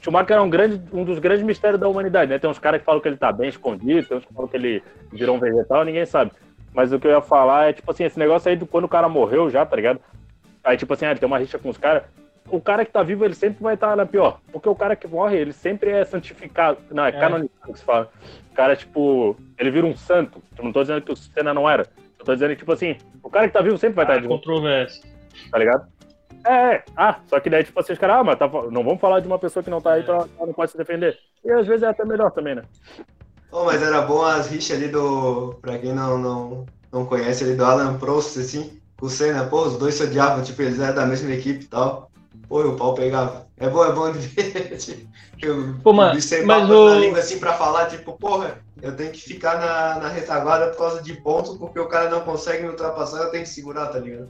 Schumacher é um, grande, um dos grandes mistérios da humanidade, né? Tem uns caras que falam que ele tá bem escondido, tem uns que falam que ele virou um vegetal, ninguém sabe. Mas o que eu ia falar é, tipo assim, esse negócio aí do quando o cara morreu já, tá ligado? Aí, tipo assim, ah, ele tem uma rixa com os caras. O cara que tá vivo, ele sempre vai estar na pior. Porque o cara que morre, ele sempre é santificado. Não, é, é. canonizado que se fala. O cara, tipo, ele vira um santo. Eu não tô dizendo que o Senna não era. Eu tô dizendo que, tipo assim, o cara que tá vivo sempre vai ah, estar de controvérsia. Tá ligado? É, é, ah, só que daí, tipo assim, os caras, ah, mas tá, não vamos falar de uma pessoa que não tá aí, pra, ela não pode se defender. E às vezes é até melhor também, né? Oh, mas era bom as rixas ali do. Pra quem não, não, não conhece ali do Alan Prost, assim, com o Senna, pô, os dois se odiavam, tipo, eles eram da mesma equipe e tal. Pô, o pau pegava. É bom, é bom de ver. tipo, pô, mano, mas o... na língua assim pra falar, tipo, porra, eu tenho que ficar na, na retaguarda por causa de pontos, porque o cara não consegue me ultrapassar, eu tenho que segurar, tá ligado?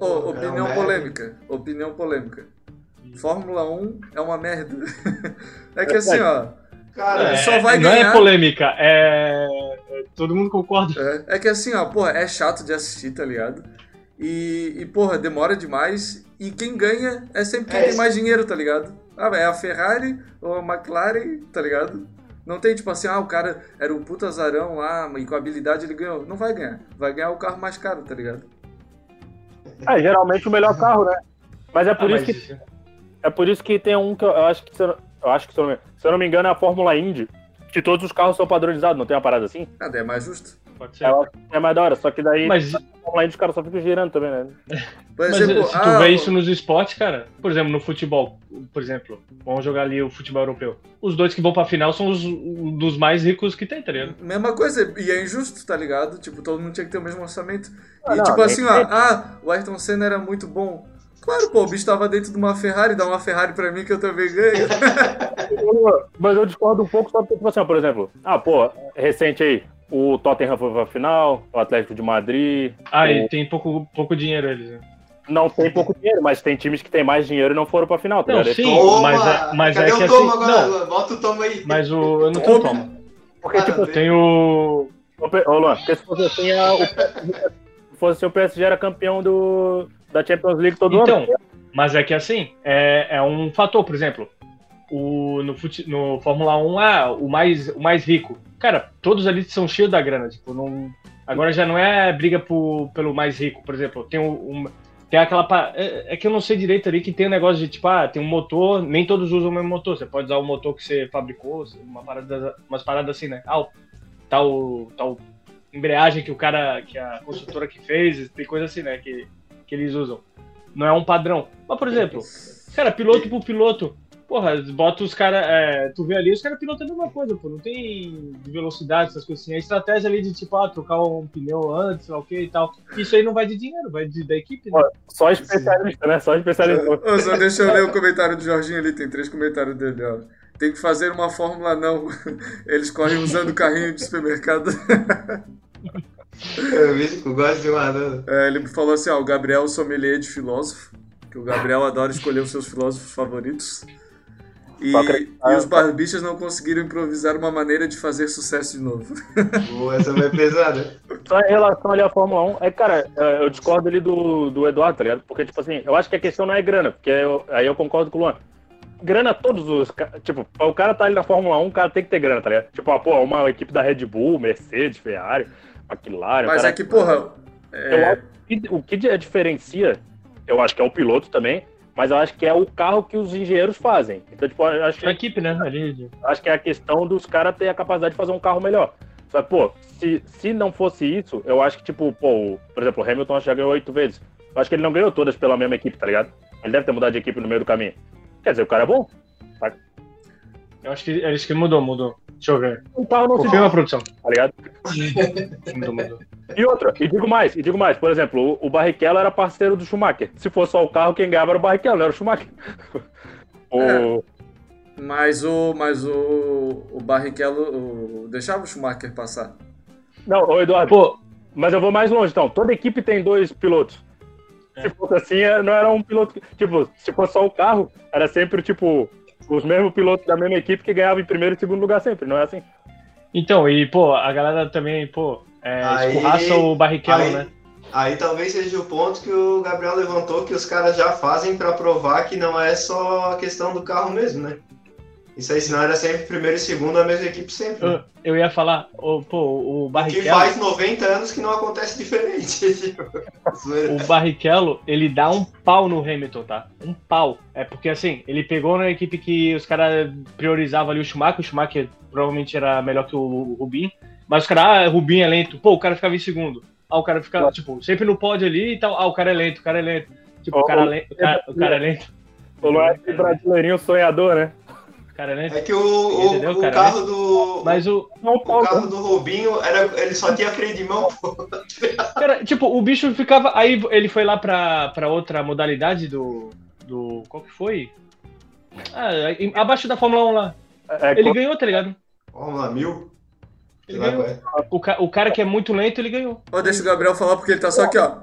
Oh, opinião polêmica. Opinião polêmica. Fórmula 1 é uma merda. é que assim, ó. Cara, é, só vai ganhar. Não é polêmica, é. Todo mundo concorda. É, é que assim, ó, porra, é chato de assistir, tá ligado? E, e porra, demora demais. E quem ganha é sempre quem é tem mais dinheiro, tá ligado? Ah, é a Ferrari ou a McLaren, tá ligado? Não tem tipo assim, ah, o cara era um puta azarão lá e com habilidade ele ganhou. Não vai ganhar. Vai ganhar o carro mais caro, tá ligado? É, geralmente o melhor carro, né? Mas é por ah, isso mas... que. É por isso que tem um que eu acho que. Eu acho que, se eu, não, se eu não me engano, é a Fórmula Indy. Que todos os carros são padronizados, não tem uma parada assim? Ah, é mais justo. Pode ser. É, é mais da hora, só que daí mas... Indy os caras só ficam girando também, né? Por exemplo, mas, se tu ah, vê isso nos esportes, cara, por exemplo, no futebol, por exemplo, vamos jogar ali o futebol europeu. Os dois que vão pra final são os dos mais ricos que tem, tá ligado? Mesma coisa, e é injusto, tá ligado? Tipo, todo mundo tinha que ter o mesmo orçamento. Ah, e não, tipo assim, ó, ah, o Ayrton Senna era muito bom. Claro, pô, o bicho tava dentro de uma Ferrari, dá uma Ferrari pra mim que eu também ganho. Mas eu discordo um pouco só porque, tipo assim, por exemplo, ah, pô, recente aí, o Tottenham foi pra final, o Atlético de Madrid. Ah, o... e tem pouco, pouco dinheiro eles, né? Não tem pouco dinheiro, mas tem times que tem mais dinheiro e não foram pra final, tá não, sim, toma! mas, é, mas Cadê é que o toma assim, agora? Não, Bota o toma aí. Mas o, eu não tenho toma. Porque, tipo, tem o... Ô, Luan, porque se fosse assim, a, o, se fosse assim, o PSG era campeão do, da Champions League todo então, ano. Então, mas é que assim, é, é um fator, por exemplo, o, no, fute, no Fórmula 1, ah, o mais, o mais rico. Cara, todos ali são cheios da grana, tipo, não... Agora já não é briga por, pelo mais rico, por exemplo, tem um, tem aquela. É, é, que eu não sei direito ali que tem um negócio de tipo, ah, tem um motor, nem todos usam o mesmo motor. Você pode usar o motor que você fabricou, uma parada, umas paradas assim, né? Ah, tal, tal embreagem que o cara, que a construtora que fez, tem coisa assim, né? Que, que eles usam. Não é um padrão. Mas, por exemplo, cara, piloto por piloto, Porra, bota os caras. É, tu vê ali, os caras pilotam a mesma coisa, pô. Não tem velocidade, essas coisas assim. A estratégia ali de, tipo, ah, trocar um pneu antes, sei lá o que e tal. Isso aí não vai de dinheiro, vai de, da equipe, né? Só especialista, né? Só especialista. Ô, só deixa eu ler o comentário do Jorginho ali, tem três comentários dele, ó. Tem que fazer uma fórmula não. Eles correm usando carrinho de supermercado. Eu vi que gosto de uma. É, ele falou assim: ó, o Gabriel sommelier de filósofo. Que o Gabriel adora escolher os seus filósofos favoritos. E, e, os barbichas não conseguiram improvisar uma maneira de fazer sucesso de novo. Boa, essa vai pesada. Só em relação ali à Fórmula 1, é, cara, é, eu discordo ali do, do Eduardo, tá ligado? Porque, tipo assim, eu acho que a questão não é grana, porque eu, aí eu concordo com o Luan. Grana todos os. Tipo, o cara tá ali na Fórmula 1, o cara tem que ter grana, tá ligado? Tipo, ah, pô, uma equipe da Red Bull, Mercedes, Ferrari, McLaren. Mas cara, é que, porra. É... o que diferencia, eu acho que é o piloto também, mas eu acho que é o carro que os engenheiros fazem. Então, tipo, eu acho que. A equipe, né? Ali... Acho que é a questão dos caras ter a capacidade de fazer um carro melhor. Só que, pô, se, se não fosse isso, eu acho que, tipo, pô, por exemplo, o Hamilton já ganhou oito vezes. Eu acho que ele não ganhou todas pela mesma equipe, tá ligado? Ele deve ter mudado de equipe no meio do caminho. Quer dizer, o cara é bom. Tá? Eu acho que, acho que mudou, mudou. Deixa eu ver. O carro não Confirma a produção. Tá ligado? mudou, mudou. E outra, e digo mais, e digo mais, por exemplo, o, o Barrichello era parceiro do Schumacher. Se fosse só o carro, quem ganhava era o Barrichello, não era o Schumacher. o... É, mas o, mas o, o Barrichello o, deixava o Schumacher passar. Não, ô Eduardo, Pô, mas eu vou mais longe então. Toda equipe tem dois pilotos. É. Se fosse assim, é, não era um piloto. Tipo, se fosse só o carro, era sempre, tipo, os mesmos pilotos da mesma equipe que ganhavam em primeiro e segundo lugar sempre, não é assim? Então, e, pô, a galera também, pô, é, aí, escorraça o Barrichello, aí, né? aí talvez seja o ponto que o Gabriel levantou, que os caras já fazem para provar que não é só a questão do carro mesmo, né? Isso aí, senão era sempre primeiro e segundo a mesma equipe sempre. Eu, eu ia falar, oh, pô, o Barrichello... Que faz 90 anos que não acontece diferente. o Barrichello, ele dá um pau no Hamilton, tá? Um pau. É porque, assim, ele pegou na equipe que os caras priorizavam ali o Schumacher, o Schumacher provavelmente era melhor que o Rubinho, mas os caras, ah, Rubinho é lento. Pô, o cara ficava em segundo. Ah, o cara ficava, tipo, sempre no pódio ali e tal. Ah, o cara é lento, o cara é lento. Tipo, oh, o, cara, o, cara, o cara é lento. Falou é brasileirinho sonhador, né? Cara, né? É que o, o, o cara, carro né? do. Mas o. o carro do Rubinho era, ele só tinha freio de mão, pô. Cara, tipo, o bicho ficava. Aí ele foi lá pra, pra outra modalidade do. do. Qual que foi? Ah, abaixo da Fórmula 1 lá. É, ele ganhou, tá ligado? Fórmula 1000? Ele ganhou. É. O, ca... o cara que é muito lento, ele ganhou. Ó, deixa o Gabriel falar porque ele tá só aqui, ó.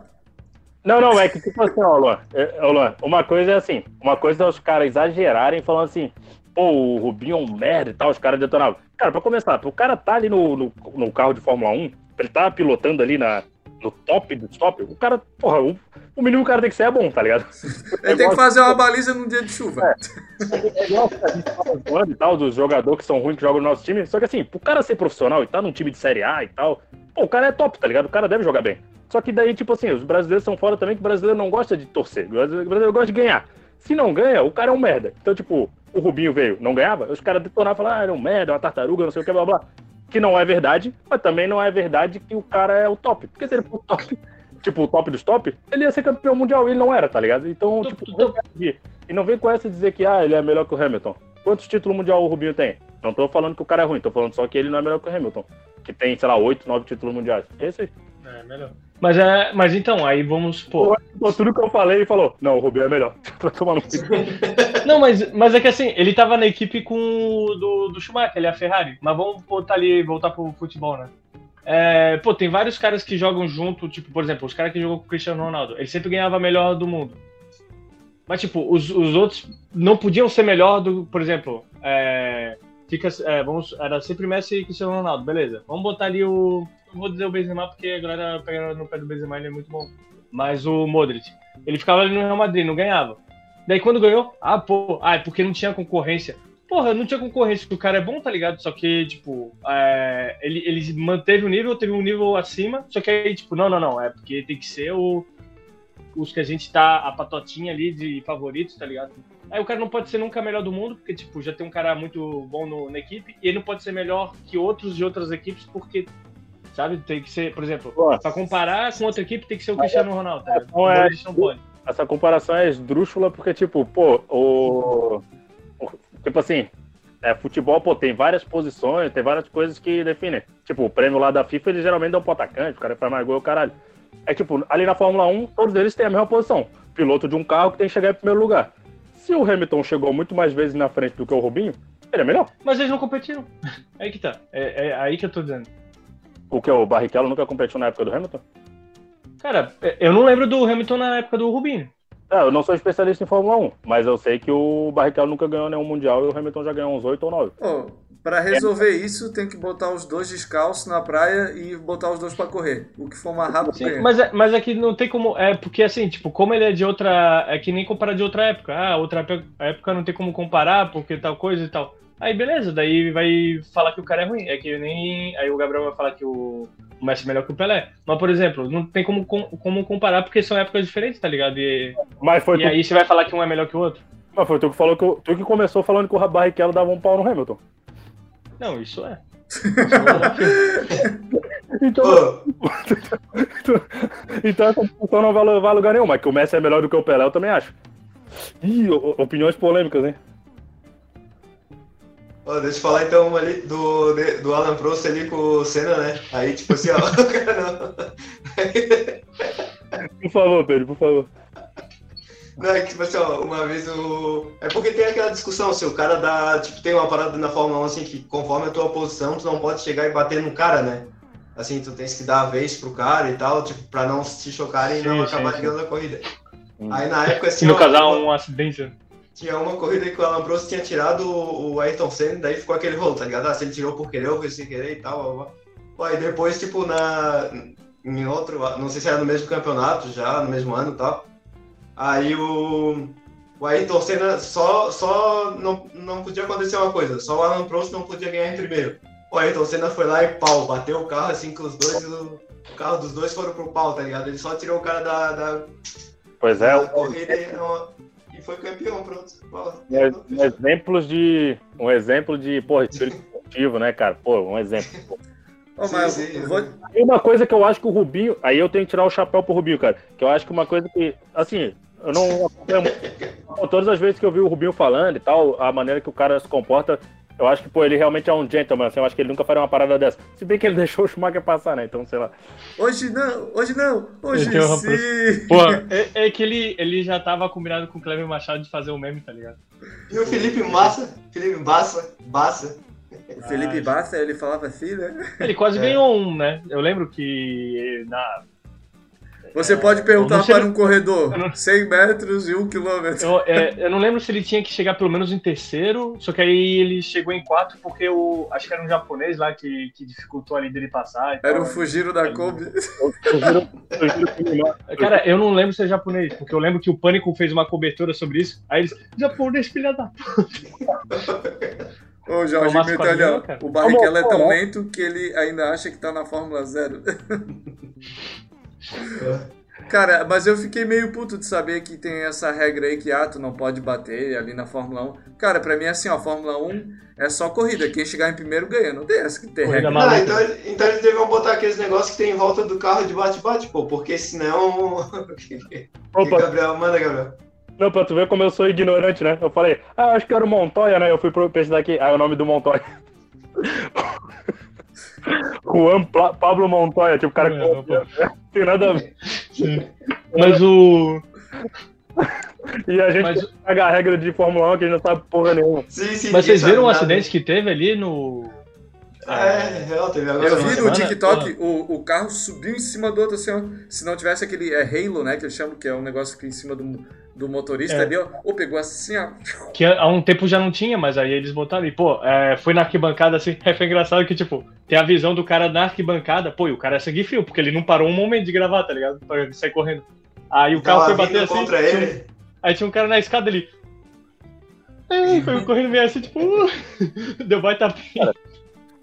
Não, não, é que tipo assim, ó, Luan, é, Luan, uma coisa é assim, uma coisa é os caras exagerarem falando assim, pô, o Rubinho é um merda e tal, os caras detonavam. Cara, pra começar, o cara tá ali no, no, no, carro de Fórmula 1, ele tá pilotando ali na, no top do top, o cara, porra, o, o mínimo o cara tem que ser é bom, tá ligado? Ele tem que fazer uma baliza num dia de chuva. É, é igual a gente fala e tal, dos jogadores que são ruins que jogam no nosso time, só que assim, pro cara ser profissional e tá num time de Série A e tal, pô, o cara é top, tá ligado? O cara deve jogar bem. Só que daí, tipo assim, os brasileiros são fora também que o brasileiro não gosta de torcer, o brasileiro gosta de ganhar. Se não ganha, o cara é um merda. Então, tipo, o Rubinho veio, não ganhava, os caras detonavam e falavam, ah, era um merda, uma tartaruga, não sei o que, blá blá. Que não é verdade, mas também não é verdade que o cara é o top. Porque se ele for top, tipo, o top dos top, ele ia ser campeão mundial e ele não era, tá ligado? Então, tipo, e não vem com essa dizer que, ah, ele é melhor que o Hamilton. Quantos títulos mundial o Rubinho tem? Não tô falando que o cara é ruim, tô falando só que ele não é melhor que o Hamilton. Que tem, sei lá, oito, nove títulos mundiais. É esse aí. É, melhor. Mas, é, mas então, aí vamos supor. Tudo que eu falei, ele falou: Não, o Rubinho é melhor. pra tomar no Não, mas, mas é que assim, ele tava na equipe com o do, do Schumacher, ele é a Ferrari. Mas vamos botar ali, voltar pro futebol, né? É, pô, tem vários caras que jogam junto, tipo, por exemplo, os caras que jogam com o Cristiano Ronaldo. Ele sempre ganhava melhor do mundo. Mas, tipo, os, os outros não podiam ser melhor do. Por exemplo, é, fica, é, vamos, era sempre Messi e Cristiano Ronaldo, beleza. Vamos botar ali o vou dizer o Benzema porque a galera pega no pé do Benzema, ele é muito bom. Mas o Modric, ele ficava ali no Real Madrid, não ganhava. Daí quando ganhou, ah, pô, ah, é porque não tinha concorrência. Porra, não tinha concorrência, porque o cara é bom, tá ligado? Só que, tipo, é, ele, ele manteve o nível, teve um nível acima, só que aí, tipo, não, não, não, é porque tem que ser o, os que a gente tá, a patotinha ali de favoritos, tá ligado? Aí o cara não pode ser nunca melhor do mundo, porque, tipo, já tem um cara muito bom no, na equipe, e ele não pode ser melhor que outros de outras equipes, porque Sabe? Tem que ser, por exemplo, para comparar com outra equipe tem que ser o Cristiano Ronaldo. Tá? Não é, não pode. Essa comparação é esdrúxula porque, tipo, pô, o. Tipo assim, é, futebol, pô, tem várias posições, tem várias coisas que definem. Tipo, o prêmio lá da FIFA, eles geralmente dão pro atacante, o cara faz mais gol, caralho. É tipo, ali na Fórmula 1, todos eles têm a mesma posição. Piloto de um carro que tem que chegar em primeiro lugar. Se o Hamilton chegou muito mais vezes na frente do que o Rubinho, ele é melhor. Mas eles não competiram. É aí que tá. É, é aí que eu tô dizendo. O que? O Barrichello nunca competiu na época do Hamilton? Cara, eu não lembro do Hamilton na época do Rubinho. É, eu não sou especialista em Fórmula 1, mas eu sei que o Barrichello nunca ganhou nenhum Mundial e o Hamilton já ganhou uns 8 ou 9. Oh, pra resolver é. isso, tem que botar os dois descalços na praia e botar os dois pra correr. O que for mais rápido Sim, mas é, mas é que não tem como. É porque assim, tipo, como ele é de outra. É que nem comparar de outra época. Ah, outra época não tem como comparar porque tal coisa e tal. Aí beleza, daí vai falar que o cara é ruim. É que nem. Aí o Gabriel vai falar que o, o Messi é melhor que o Pelé. Mas, por exemplo, não tem como, como comparar porque são épocas diferentes, tá ligado? E, Mas foi e tu... aí você vai falar que um é melhor que o outro. Mas foi tu que falou que tu que começou falando que o Barrichello dava um pau no Hamilton. Não, isso é. então, então essa discussão não vai levar a lugar nenhum, mas que o Messi é melhor do que o Pelé, eu também acho. Ih, opiniões polêmicas, hein? Oh, deixa eu falar então uma ali do, do Alan Prost ali com o Senna, né? Aí, tipo assim, ó, o cara não. por favor, Pedro, por favor. Não, é que, tipo assim, ó, uma vez o. É porque tem aquela discussão, se o cara dá. Tipo, tem uma parada na Fórmula 1 assim que conforme a tua posição, tu não pode chegar e bater no cara, né? Assim, tu tens que dar a vez pro cara e tal, tipo, pra não se chocarem e não acabar ganhando a corrida. Hum. Aí na época assim. Se no casal um acidente. Tinha uma corrida que o Alan Prost tinha tirado o Ayrton Senna, daí ficou aquele rolo, tá ligado? Ah, se ele tirou por querer ou foi sem querer e tal. Blá, blá. Aí depois, tipo, na, em outro, não sei se era no mesmo campeonato já, no mesmo ano e tal. Aí o, o Ayrton Senna só, só não, não podia acontecer uma coisa, só o Alan Prost não podia ganhar em primeiro. O Ayrton Senna foi lá e pau, bateu o carro assim com os dois, o, o carro dos dois foram pro pau, tá ligado? Ele só tirou o cara da, da, Pois é, da corrida e, e foi campeão, pronto. Fala. um, um exemplos de. Um exemplo de, espírito esportivo, né, cara? Pô, um exemplo. pô. Ô, Sim, mas sim, eu vou, uma coisa que eu acho que o Rubinho. Aí eu tenho que tirar o chapéu pro Rubinho, cara. Que eu acho que uma coisa que. Assim, eu não. Todas as vezes que eu vi o Rubinho falando e tal, a maneira que o cara se comporta, eu acho que, pô, ele realmente é um gentleman. Assim, eu acho que ele nunca faria uma parada dessa. Se bem que ele deixou o Schumacher passar, né? Então, sei lá. Hoje não, hoje não, hoje Ele sim. Pô, é, é que ele, ele já tava combinado com o Cleber Machado de fazer o meme, tá ligado? E o Felipe Massa, Felipe Bassa, Bassa. O Felipe Bassa, ele falava assim, né? Ele quase É. ganhou um, né? Eu lembro que na, Você pode perguntar para um corredor não- 100 metros e 1 quilômetro. Eu, é, eu não lembro se ele tinha que chegar pelo menos em terceiro, só que aí ele chegou em quarto porque o. Acho que era um japonês lá que, que dificultou ali dele passar. Era tal. o Fugiro da Kombi. Ele Cara, eu não lembro se é japonês, porque eu lembro que o Pânico fez uma cobertura sobre isso. Aí eles. Japonês, filha da. Ô, Jorge cara. o Barrichello é tão lento que ele ainda acha que tá na Fórmula Zero. Cara, mas eu fiquei meio puto de saber que tem essa regra aí que, ah, tu não pode bater ali na Fórmula 1. Cara, pra mim é assim, ó, Fórmula 1 é só corrida. Quem chegar em primeiro ganha. Não tem essa que tem Corrida regra. maluca. Ah, então, então eles deviam botar aqueles negócios que tem em volta do carro de bate-bate, pô, porque senão. Opa, Gabriel, manda, Gabriel. não, pra tu ver como eu sou ignorante, né? Eu falei, ah, acho que era o Montoya, né? Eu fui pro pesquisar aqui. Ah, é o nome do Montoya. Juan Pla- Pablo Montoya, tipo, o cara É, que tem nada a ver. Mas o. E a gente Mas- pega a regra de Fórmula 1 que a gente não sabe porra nenhuma. Sim, sim. Mas vocês viram o acidente que teve ali no. É, real, teve agora. Eu vi no. TikTok, o, o carro subiu em cima do outro, assim, ó. Se não tivesse aquele é, halo, né, que eles chamam, que é um negócio aqui em cima do, do motorista É. ali, ó. Ou pegou assim, ó. Que há um tempo já não tinha, mas aí eles botaram. E, pô, é, foi na arquibancada assim. É, foi engraçado que, tipo, tem a visão do cara na arquibancada. Pô, e o cara é sangue frio, porque ele não parou um momento de gravar, tá ligado? Pra sair correndo. Aí o carro foi bater assim. contra tinha um- ele. Aí tinha um cara na escada ali. É, foi correndo meio assim, tipo. uh, deu baita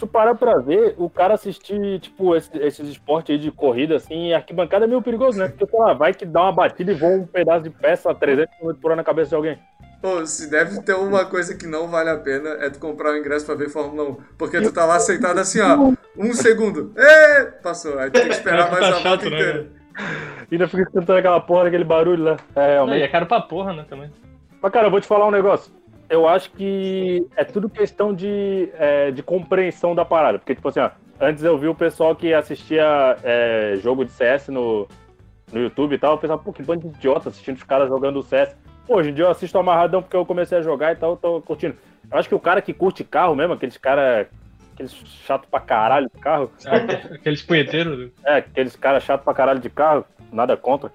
tu parar pra ver, o cara assistir, tipo, esse- esses esportes aí de corrida, assim, arquibancada é meio perigoso, né? Porque, sei lá, vai que dá uma batida e voa um pedaço de peça a 300 km por hora na cabeça de alguém. Pô, se deve ter uma coisa que não vale a pena é tu comprar o ingresso pra ver Fórmula 1. Porque tu tá lá sentado assim, ó. Um segundo. Ê! Passou. Aí tu tem que esperar mais Tá a volta né, inteira. E ainda fica escutando aquela porra, aquele barulho lá. É, Não, e realmente. é caro pra porra, né, também. Mas, cara, eu vou te falar um negócio. Eu acho que é tudo questão de, é, de compreensão da parada. Porque, tipo assim, ó, antes eu vi o pessoal que assistia é, jogo de CS no, no YouTube e tal. Eu pensava, pô, que bando de idiota assistindo os caras jogando CS. Pô, hoje em dia eu assisto amarradão porque eu comecei a jogar e tal, eu tô curtindo. Eu acho que o cara que curte carro mesmo, aqueles cara. Aqueles chato pra caralho de carro. Aqueles punheteiros. É, aqueles caras chato pra caralho de carro, nada contra.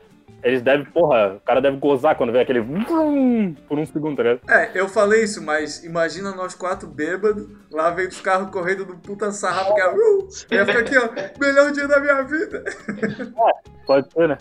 Eles devem, porra, o cara deve gozar quando vê aquele. vrum Por um segundo, tá ligado? É, eu falei isso, mas imagina nós quatro bêbados, lá vem os carros correndo do puta sarrafo, que é. Uh, ia ficar aqui, ó. Melhor dia da minha vida. Pode ser, né?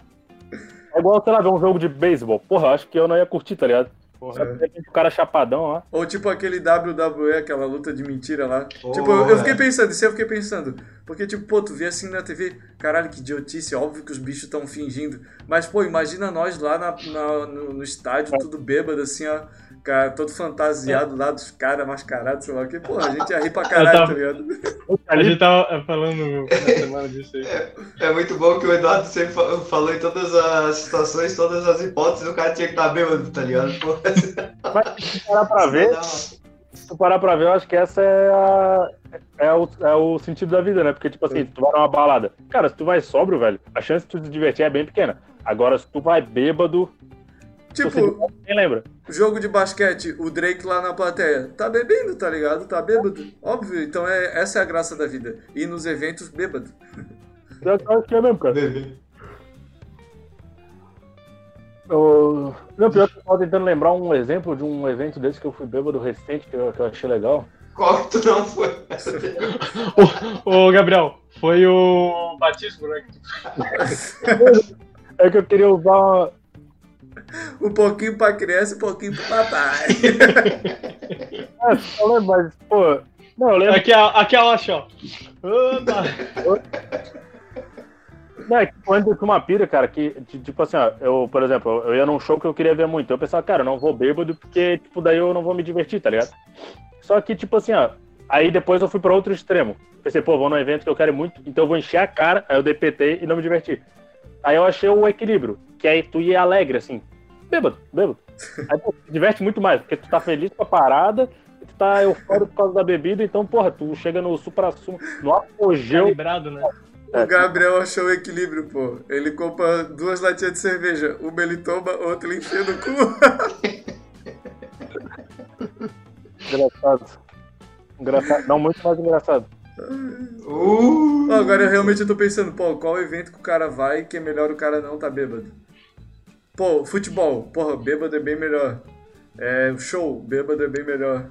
É igual, sei lá, ver um jogo de beisebol. Porra, acho que eu não ia curtir, tá ligado? Porra, de repente o cara chapadão lá. Ou tipo aquele WWE, aquela luta de mentira lá. Tipo, eu, eu é. fiquei pensando, isso aí eu fiquei pensando. Porque, tipo, pô, tu vê assim na TV, caralho, que idiotice, óbvio que os bichos estão fingindo. Mas, pô, imagina nós lá na, na- no, no estádio, tudo bêbado, assim, ó. Cara, todo fantasiado lá dos caras mascarados, sei lá o que. Pô, a gente ia rir pra caralho, tava- tá ligado? A gente tava falando na semana disso aí. É muito bom que o Eduardo sempre fa- falou em todas as situações, todas as hipóteses, o cara tinha que estar bêbado, tá ligado? Pô, Mas se tu parar pra ver, se tu parar pra ver, eu acho que essa é, a, é, o, é o sentido da vida, né? Porque, tipo assim, tu vai numa balada. Cara, se tu vai sóbrio, velho, a chance de tu se divertir é bem pequena. Agora, se tu vai bêbado, se Tipo, diverte, quem lembra? jogo de basquete, o Drake lá na plateia, tá bebendo, tá ligado? Tá bêbado. Óbvio, então é, essa é a graça da vida. Ir nos eventos bêbado. Eu acho que é mesmo, cara. Bebê. Eu... Não, pior que eu tava tentando lembrar um exemplo de um evento desse que eu fui bêbado recente, que eu, que eu achei legal. Qual que tu não foi? Ô, Gabriel, foi o batismo, né? É que eu queria usar. Um pouquinho pra criança, um pouquinho pro papai. É, eu lembro, mas, pô... Não, eu lembro... Aqui, é- aqui é o Opa! Não, é que antes eu tinha uma pira, cara, que, de- tipo assim, ó, eu, por exemplo, eu ia num show que eu queria ver muito. Eu pensava, cara, eu não vou bêbado porque, tipo, daí eu não vou me divertir, tá ligado? Só que, tipo assim, ó, aí depois eu fui pra outro extremo. Pensei, pô, vou num evento que eu quero muito, então eu vou encher a cara, aí eu PT e não me diverti. Aí eu achei o equilíbrio, que aí tu ia alegre, assim, bêbado, bêbado. Aí pô, te diverte muito mais, porque tu tá feliz com a parada, e tu tá eufórico por causa da bebida, então, porra, tu chega no supra-sumo, no apogeu. Calibrado, né? O Gabriel achou o equilíbrio, pô. Ele compra duas latinhas de cerveja. Uma ele toma, outra ele enfia no cu. Engraçado. Engraçado. Não, muito mais engraçado. Uh, Agora eu realmente tô pensando, pô, qual evento que o cara vai que é melhor o cara não tá bêbado? Pô, futebol, porra, bêbado é bem melhor. É, show, bêbado é bem melhor.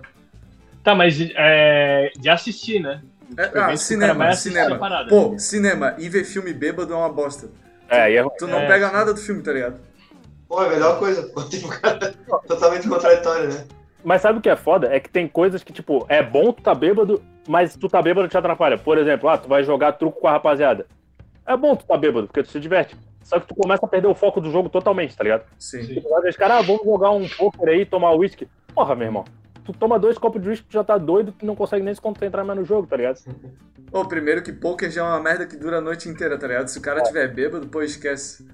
Tá, mas é, de assistir, né? É, evento que o ah, cinema, cinema. parada. Pô, cinema e ver filme bêbado é uma bosta. É, aí é Tu não É. pega nada do filme, tá ligado? pô, é a melhor coisa. Tipo, cara, totalmente contraditório, né? Mas sabe o que é foda? É que tem coisas que, tipo, é bom tu tá bêbado, mas tu tá bêbado te atrapalha. Por exemplo, ah, tu vai jogar truco com a rapaziada. É bom tu tá bêbado, porque tu se diverte. Só que tu começa a perder o foco do jogo totalmente, tá ligado? Sim. Os caras, ah, vamos jogar um poker aí, tomar uísque. Porra, meu irmão. Tu toma dois copos de uísque, tu já tá doido, tu não consegue nem se concentrar mais no jogo, tá ligado? Ô, primeiro que poker já é uma merda que dura a noite inteira, tá ligado? Se o cara tiver bêbado, pô, esquece.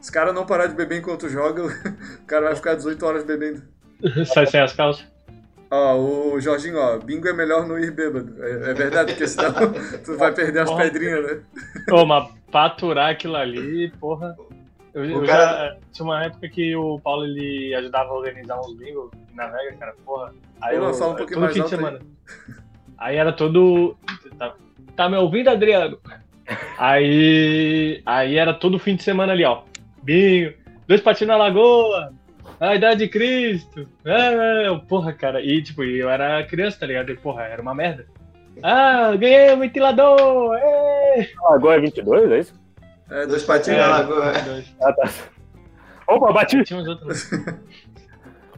Se o cara não parar de beber enquanto joga, o cara vai ficar 18 horas bebendo. Sai sem as calças. Ó, o Jorginho, ó, bingo é melhor não ir bêbado. É, é verdade, porque senão tu vai perder as pedrinhas, né? Ô, mas pra aturar aquilo ali, porra. Eu, eu cara- já, tinha uma época que o Paulo ele ajudava a organizar uns bingos na Vega, cara, porra. Aí Pô, eu, fala um pouquinho todo mais fim de alto aí. semana. Aí. era todo. Tá, tá me ouvindo, Adriano? Aí. Aí era todo fim de semana ali, ó. Bingo, dois patinhos na lagoa, a idade de Cristo. É, é, porra, cara. E tipo, eu era criança, tá ligado? E, porra, era uma merda. Ah, ganhei o ventilador! ê! Ah, agora é 22, é isso? É, Dois patinhos É. na lagoa. Ah, tá. Opa, bati! Tinha uns outros.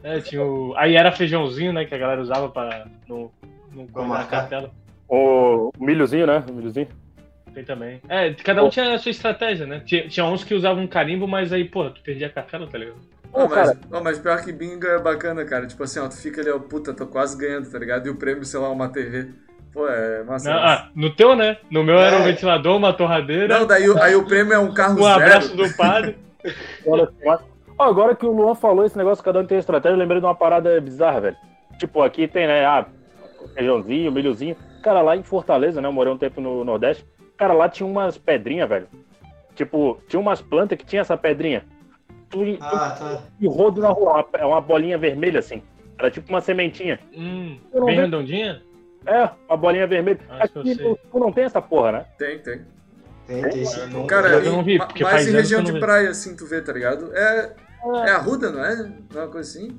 é, tinha o... Aí era feijãozinho, né? Que a galera usava pra não, não comer a cartela. O milhozinho, né? O milhozinho. Tem também. É, cada um tinha a sua estratégia, né? Tinha, tinha uns que usavam carimbo, mas aí, porra, tu perdia a cartela, tá ligado? Ó, Ô, mas, cara. ó, mas pior que bingo é bacana, cara. Tipo assim, ó, tu fica ali, ó, puta, tô quase ganhando, tá ligado? E o prêmio, sei lá, uma TV. Pô, é massa. Não, ah, no teu, né? No meu era um É. ventilador, uma torradeira, Não, daí o- aí o prêmio é um carro um abraço zero. do padre. Olha agora que o Luan falou esse negócio, cada um tem estratégia, eu lembrei de uma parada bizarra, velho. Tipo, aqui tem, né, ah, feijãozinho, milhozinho. Cara, lá em Fortaleza, né, eu morei um tempo no Nordeste, cara, lá tinha umas pedrinhas, velho. Tipo, tinha umas plantas que tinha essa pedrinha. Tu, tu Ah, tá. e rodo na rua, é uma bolinha vermelha, assim. Era tipo uma sementinha. Hum, bem vi- redondinha? É, uma bolinha vermelha. Acho que eu Aqui tu, tu não tem essa porra, né? Tem, tem. Tem, tem não- Cara, eu não vi, porque mais faz em região de praia, assim, tu vê, tá ligado? É, é arruda, não é? Não é uma coisa assim?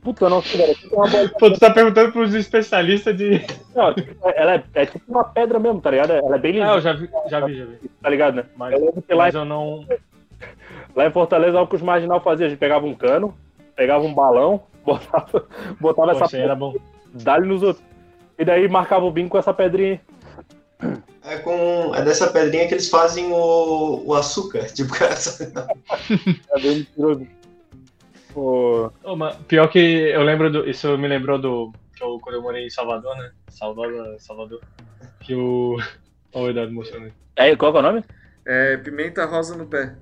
Puta, eu não sei, velho. Aqui tem uma bolinha. Pô, tu tá perguntando pros especialistas de. Não, ela é, é tipo uma pedra mesmo, tá ligado? Ela é bem Ah, eu já vi, já vi, já vi. tá ligado, né? Mas, Eu lá, mas eu não. Lá em Fortaleza, o que os marginal faziam, a gente pegava um cano, pegava um balão, botava, botava Pô, essa era bom. dá-lhe nos outros. E daí marcava o bingo com essa pedrinha. É, com, é dessa pedrinha que eles fazem o, o açúcar. Tipo, cara, só- É bem Ô, mas pior que eu lembro do. Isso me lembrou do. Que eu, quando eu morei em Salvador, né? Salvador, Salvador. Que o. Oi, Eduardo emocionante. É, qual que é o nome? É pimenta rosa no pé.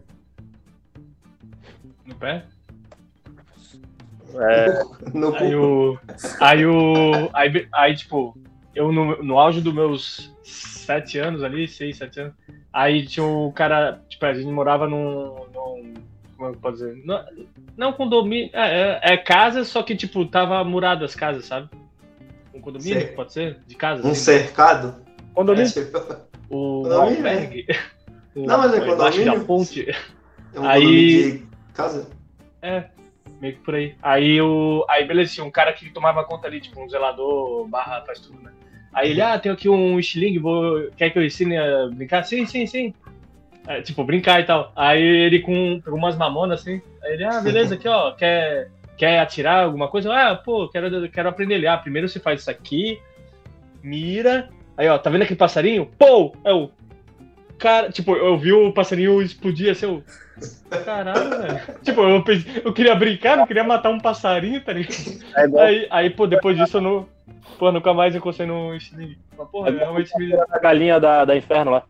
No pé? É, no Aí o. Aí o. Aí, aí tipo, eu no, no auge dos meus sete anos ali, seis, sete anos, aí tinha um cara. Tipo, a gente morava num. num como eu posso dizer? Não, não condomínio. É, é, é casa, só que, tipo, tava murado as casas, sabe? Um condomínio, Sei. pode ser? De casas. Um assim. cercado. condomínio. O Condomínio, albergue. O- Não, mas é da condomínio. ponte. É um Aí- condomínio de casa. É. Meio que por aí. Aí o. Aí, beleza, tinha um cara que tomava conta ali, tipo, um zelador barra faz tudo, né? Aí ele, ah, tem aqui um estilingue, vou... quer que eu ensine a brincar? Sim, sim, sim. É, tipo, brincar e tal. Aí ele com, umas mamonas assim. Aí ele, ah, beleza, aqui ó, quer, quer atirar alguma coisa? Ah, pô, quero, quero aprender ali. Ah, primeiro você faz isso aqui, mira. Aí, ó, tá vendo aquele passarinho? Pô! É o. Cara, tipo, eu vi o passarinho explodir assim, eu. Caralho, velho. Tipo, eu, eu queria brincar, não queria matar um passarinho, tá ligado? É aí, aí, pô, depois disso eu não. Pô, nunca mais encostei no Steam. Mas, porra, é realmente me. A galinha da, da inferno lá.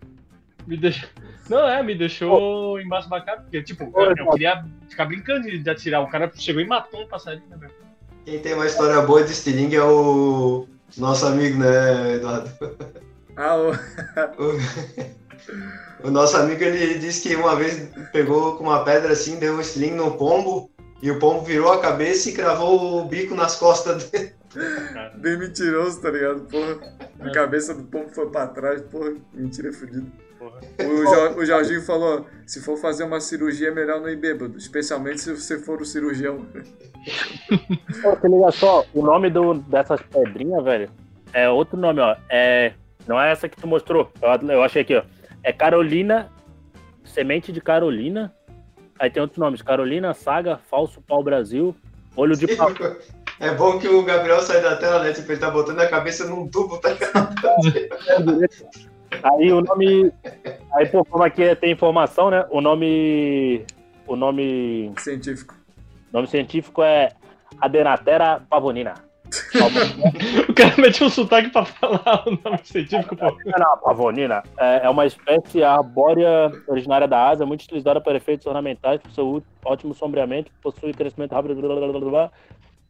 Me deixou. Não, é, me deixou embasbacado, porque, tipo, eu, eu queria ficar brincando de, de, atirar. O cara chegou e matou um passarinho, né, velho? Quem tem uma história boa de Stiling é o nosso amigo, né, Eduardo? Ah, o... o... nosso amigo, ele disse que uma vez pegou com uma pedra assim, deu um estilingue no pombo, e o pombo virou a cabeça e cravou o bico nas costas dele. Bem mentiroso, tá ligado? Porra, a cabeça do pombo foi pra trás, porra, mentira fodida. O, jo, o Jorginho falou: se for fazer uma cirurgia, é melhor não ir bêbado, especialmente se você for o cirurgião. Pô, se liga só, o nome do, dessas pedrinhas, velho, é outro nome, ó. É, não é essa que tu mostrou. Eu, eu achei aqui, ó. É Carolina, semente de Carolina. Aí tem outros nomes: Carolina, Saga, Falso Pau Brasil, Olho de Pau. É bom que o Gabriel sai da tela, né? Tipo, ele tá botando a cabeça num tubo, tá? Aí o nome. Aí, pô, como aqui tem informação, né? O nome. O nome. Científico. O nome científico é Adenatera pavonina. o cara meteu um sotaque pra falar o nome científico, pô. Não, pavonina é, é uma espécie arbórea originária da Ásia, muito utilizada para efeitos ornamentais, por seu ótimo sombreamento, possui crescimento rápido, blá, blá, blá, blá,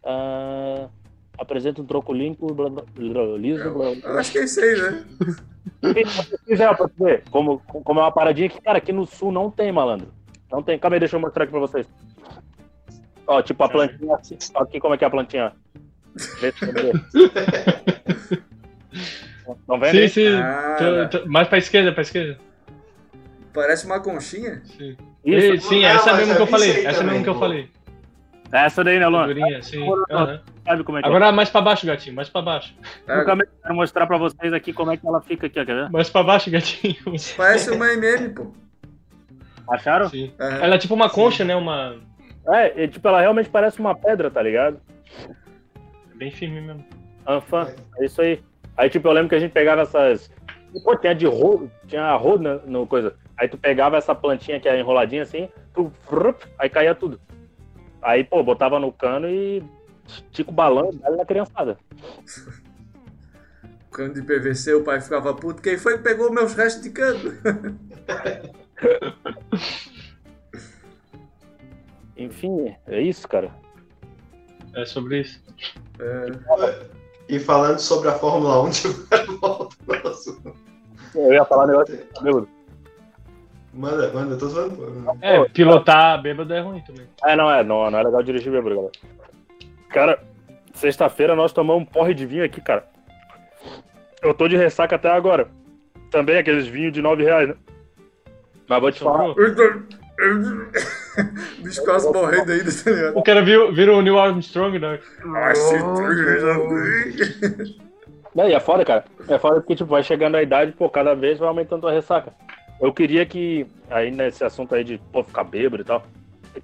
uh, apresenta um tronco limpo, blá, blá, liso. Blá, blá. Acho que é isso aí, né? Se quiser, pra ver, como, como é uma paradinha que, cara, aqui no sul não tem, malandro. Não tem. Calma aí, deixa eu mostrar aqui pra vocês. Ó, tipo a plantinha assim. Ó, aqui como é que é a plantinha. Não vendo? Sim, sim. Ah, mais pra esquerda, pra esquerda. Parece uma conchinha? Sim. Isso. Sim, essa é mesmo que eu falei. Essa mesmo que eu falei. Essa daí, né, Luan? sim. Uhum. Sabe como é que Agora é? mais pra baixo, gatinho, mais pra baixo. É. Eu quero mostrar pra vocês aqui como é que ela fica aqui, ó, quer ver? Mais pra baixo, gatinho. Parece uma MM, pô. Acharam? Sim. Uhum. Ela é tipo uma concha, sim. né? Uma. É, tipo, ela realmente parece uma pedra, tá ligado? Bem firme mesmo. Anfã, é isso aí. Aí, tipo, eu lembro que a gente pegava essas. Pô, tinha de rodo, tinha rodo no, no coisa. Aí tu pegava essa plantinha que é enroladinha assim, tu. Aí caía tudo. Aí, pô, botava no cano e estica o balão e na criançada. Cano de PVC, o pai ficava puto. Quem foi que pegou meus restos de cano? Enfim, é isso, cara. É sobre isso. É... E falando sobre a Fórmula 1, eu volto pro assunto. Eu ia falar negócio de cabelo. Manda, manda, eu tô zoando. É, pilotar bêbado é ruim também. É, não é, não, não é legal dirigir bêbado, galera. Cara, sexta-feira nós tomamos um porre de vinho aqui, cara. Eu tô de ressaca até agora. Também aqueles vinhos de 9 reais, né? Mas vou te falar. Bicho quase morrendo ainda, tá ligado? O cara viu, vira o Neil Armstrong, né? Não, e é foda, cara. É foda porque, tipo, vai chegando a idade, pô, cada vez vai aumentando a ressaca. Eu queria que, aí nesse assunto aí de pô, ficar bêbado e tal,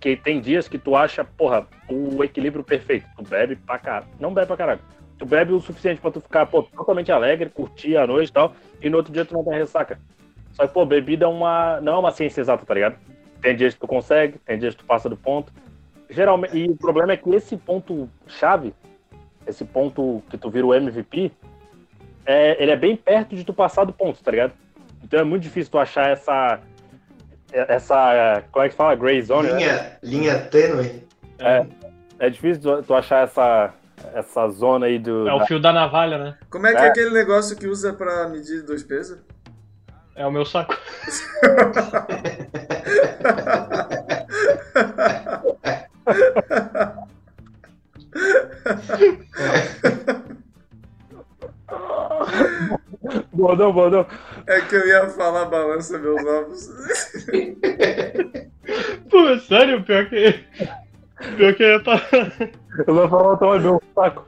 que tem dias que tu acha, porra, o equilíbrio perfeito. Tu bebe pra caralho. Não bebe pra caralho. Tu bebe o suficiente pra tu ficar, pô, totalmente alegre, curtir a noite e tal, e no outro dia tu não tem ressaca. Só que, pô, bebida é uma, não é uma ciência exata, tá ligado? Tem dias que tu consegue, tem dias que tu passa do ponto. Geralmente, e o problema é que esse ponto chave, esse ponto que tu vira o MVP, é, ele é bem perto de tu passar do ponto, tá ligado? Então é muito difícil tu achar essa. Essa. Como é que fala? Gray zone? Linha, né? linha tênue. É. É difícil tu, tu achar essa, essa zona aí do. É o fio da navalha, né? Como é que é, é aquele negócio que usa pra medir dois pesos? É o meu saco. Bordão, bordão. É que eu ia falar balança meus ovos. Pô, sério, pior que. Pior que eu tá. Eu vou falar tomar meu saco.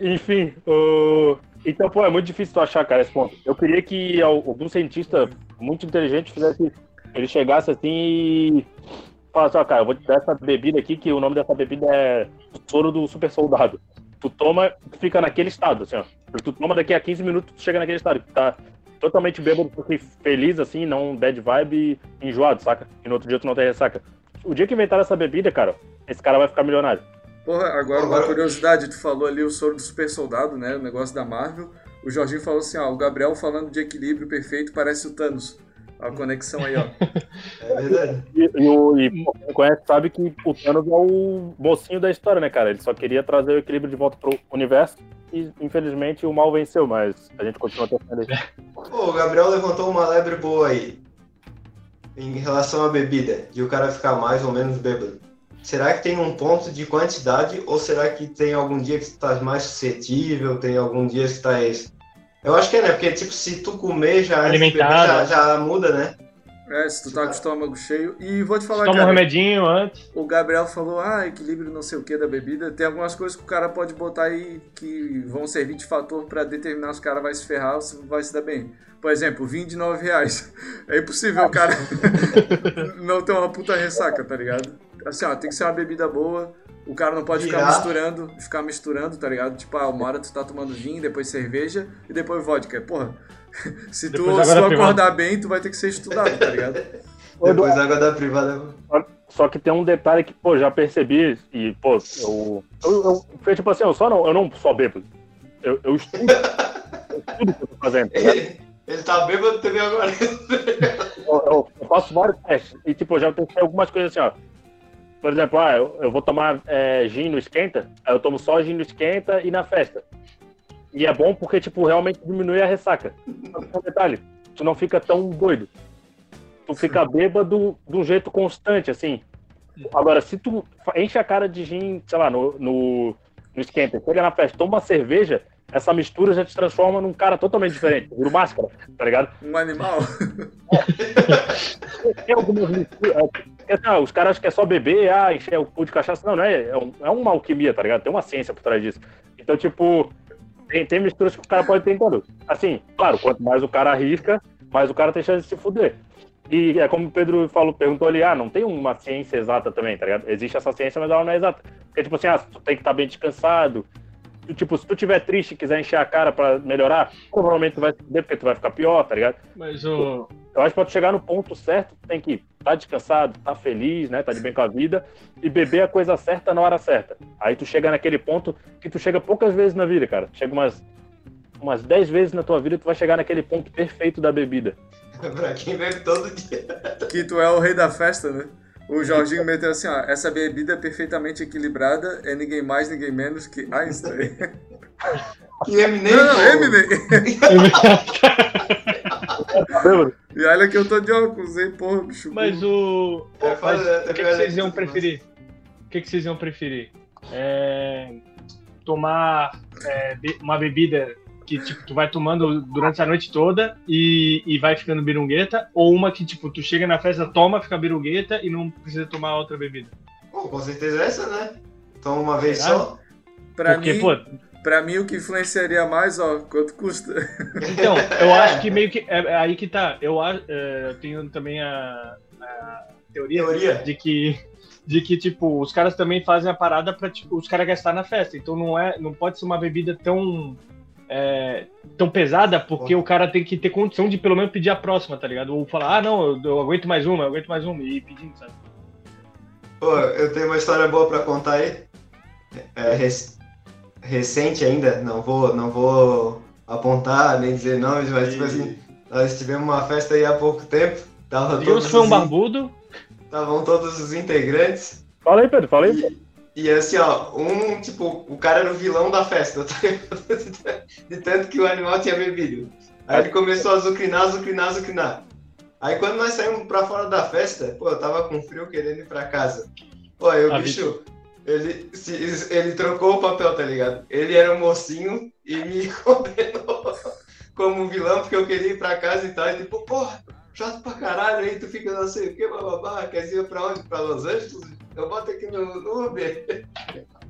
Enfim, o... então, pô, é muito difícil tu achar, cara, esse ponto. Eu queria que algum cientista muito inteligente fizesse Ele chegasse assim e falasse, ó, cara, eu vou te dar essa bebida aqui, que o nome dessa bebida é soro do super soldado. Tu toma, tu fica naquele estado, assim, ó. Tu toma daqui a 15 minutos, tu chega naquele estado, que tá totalmente bêbado, feliz, assim, não bad vibe, enjoado, saca? E no outro dia tu não tem ressaca. O dia que inventaram essa bebida, cara, esse cara vai ficar milionário. Porra, agora uma curiosidade, tu falou ali o soro do super soldado, né? O negócio da Marvel. O Jorginho falou assim, ó, o Gabriel falando de equilíbrio perfeito parece o Thanos. A conexão aí, ó. É verdade. E, e, o, e quem conhece sabe que o Thanos é o mocinho da história, né, cara? Ele só queria trazer o equilíbrio de volta pro universo e, infelizmente, o mal venceu, mas a gente continua torcendo aí. Pô, o Gabriel levantou uma lebre boa aí. Em relação à bebida, de o cara ficar mais ou menos bêbado. Será que tem um ponto de quantidade ou será que tem algum dia que tu tá mais suscetível, tem algum dia que tá eu acho que é, né? Porque, tipo, se tu comer já, Alimentado. já, já muda, né? É, se tu tá com o estômago cheio. E vou te falar, Toma cara, um remedinho antes. O Gabriel falou, ah, equilíbrio não sei o que da bebida. Tem algumas coisas que o cara pode botar aí que vão servir de fator para determinar se o cara vai se ferrar ou se vai se dar bem. Por exemplo, vinho de 9 reais. É impossível o cara não ter uma puta ressaca, tá ligado? Assim, ó, tem que ser uma bebida boa o cara não pode ficar misturando, ficar misturando, tá ligado? Tipo, ah, uma hora tu tá tomando vinho, depois cerveja e depois vodka. Porra, se tu, se tu acordar bem, tu vai ter que ser estudado, tá ligado? depois água da privada. Só que tem um detalhe que, pô, já percebi e, pô, eu. Eu, eu, tipo assim, eu só não, eu não só bebo. Eu, eu estudo. eu estudo o que eu tô fazendo. Tá ele, ele tá bêbado também agora. eu, eu, eu faço vários testes. E, tipo, eu já testei algumas coisas assim, ó por exemplo, ah, eu, eu vou tomar é, gin no esquenta, aí eu tomo só gin no esquenta e na festa. E é bom porque, tipo, realmente diminui a ressaca. Um detalhe, tu não fica tão doido. Tu fica bêbado de um jeito constante, assim. Agora, se tu enche a cara de gin, sei lá, no, no, no esquenta, chega na festa, toma uma cerveja, essa mistura já te transforma num cara totalmente diferente. Vira máscara, tá ligado? Um animal. Tem algumas misturas. É, não, os caras acham que é só beber, ah, encher o cu de cachaça. Não, não é. É, um, é uma alquimia, tá ligado? Tem uma ciência por trás disso. Então, tipo, tem, tem misturas que o cara pode ter em tudo. Assim, claro, quanto mais o cara arrisca, mais o cara tem chance de se fuder. E é como o Pedro falou, perguntou ali, ah, não tem uma ciência exata também, tá ligado? Existe essa ciência, mas ela não é exata. Porque, tipo assim, ah, tu tem que estar bem descansado, tipo, se tu tiver triste e quiser encher a cara pra melhorar, provavelmente tu vai se fuder porque tu vai ficar pior, tá ligado? Mas o. Eu acho que pra tu chegar no ponto certo, tu tem que estar tá descansado, tá feliz, né? Tá de bem com a vida e beber a coisa certa na hora certa. Aí tu chega naquele ponto que tu chega poucas vezes na vida, cara. Chega umas umas 10 vezes na tua vida tu vai chegar naquele ponto perfeito da bebida. pra quem bebe todo dia. Que tu é o rei da festa, né? O Jorginho meteu assim, ó, essa bebida é perfeitamente equilibrada é ninguém mais, ninguém menos que Einstein. Que Eminem? Não, não Eminem. e olha que eu tô de óculos, hein, porra, bicho. Mas o... É, Mas, o que, que vocês iam preferir? O que, que vocês iam preferir? É... Tomar é, uma bebida que tipo, tu vai tomando durante a noite toda e, e vai ficando birungueta, ou uma que tipo, tu chega na festa, toma, fica birungueta e não precisa tomar outra bebida? Pô, com certeza é essa, né? Toma uma vez Será? só. Pra Porque, mim, pô, pra mim o que influenciaria mais, ó, quanto custa. Então, eu acho que meio que. É, é aí que tá. Eu, é, eu tenho também a, a teoria, teoria, de que de que, tipo, os caras também fazem a parada pra, tipo, os caras gastar na festa. Então não é, não pode ser uma bebida tão é, tão pesada porque o cara tem que ter condição de pelo menos pedir a próxima, tá ligado? Ou falar, ah, não, eu, eu aguento mais uma, eu aguento mais uma, e ir pedindo, sabe? Pô, eu tenho uma história boa pra contar aí. É, rec... recente ainda, não vou, não vou apontar nem dizer nomes, mas tipo assim, nós tivemos uma festa aí há pouco tempo. Tava Digamos foi um barbudo. Estavam todos os integrantes. Fala aí, Pedro, fala aí. E... E assim, ó, um, tipo, o cara era o vilão da festa, tá de tanto que o animal tinha bebido. Aí ele começou a zucrinar, zucrinar, zucrinar. Aí quando nós saímos pra fora da festa, pô, eu tava com frio querendo ir pra casa. Pô, aí o bicho, ele, se, ele trocou o papel, tá ligado? Ele era um mocinho e me condenou como vilão porque eu queria ir pra casa e tal. E tipo, porra, chato pra caralho aí, tu fica não sei o que, bababá, quer ir pra onde? Pra Los Angeles? Eu boto aqui no, no Uber.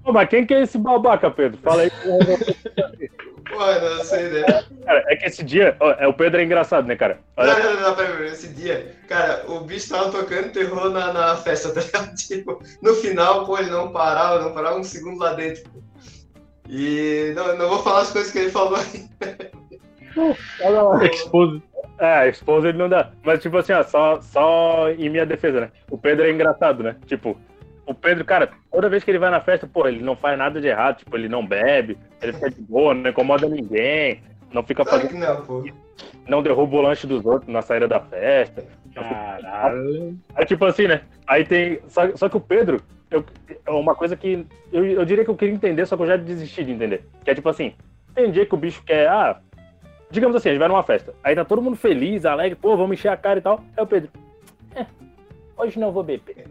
Pô, mas quem que é esse babaca, Pedro? Fala aí. Pô, não sei, né? Cara, é que esse dia. ó, é, o Pedro é engraçado, né, cara? Olha, Não, não, não, pera, pera, esse dia, cara, o bicho tava tocando terror na, na festa, tá ligado? Tipo, no final, pô, ele não parava, não parava um segundo lá dentro. pô. E não, não vou falar as coisas que ele falou aí. olha lá. Expose. É, esposa ele não dá. Mas, tipo assim, ó, só, só em minha defesa, né? O Pedro é engraçado, né? Tipo, o Pedro, cara, toda vez que ele vai na festa, pô, ele não faz nada de errado. Tipo, ele não bebe, ele fica de boa, não incomoda ninguém, não fica Claro fazendo. não, pô. Não derruba o lanche dos outros na saída da festa. Caralho. É tipo assim, né? Aí tem. Só, só que o Pedro, eu, é uma coisa que. Eu, eu diria que eu queria entender, só que eu já desisti de entender. Que é tipo assim, tem dia que o bicho quer. Ah, digamos assim, a gente vai numa festa. Aí tá todo mundo feliz, alegre, pô, vamos encher a cara e tal. Aí o Pedro. É, hoje não vou beber.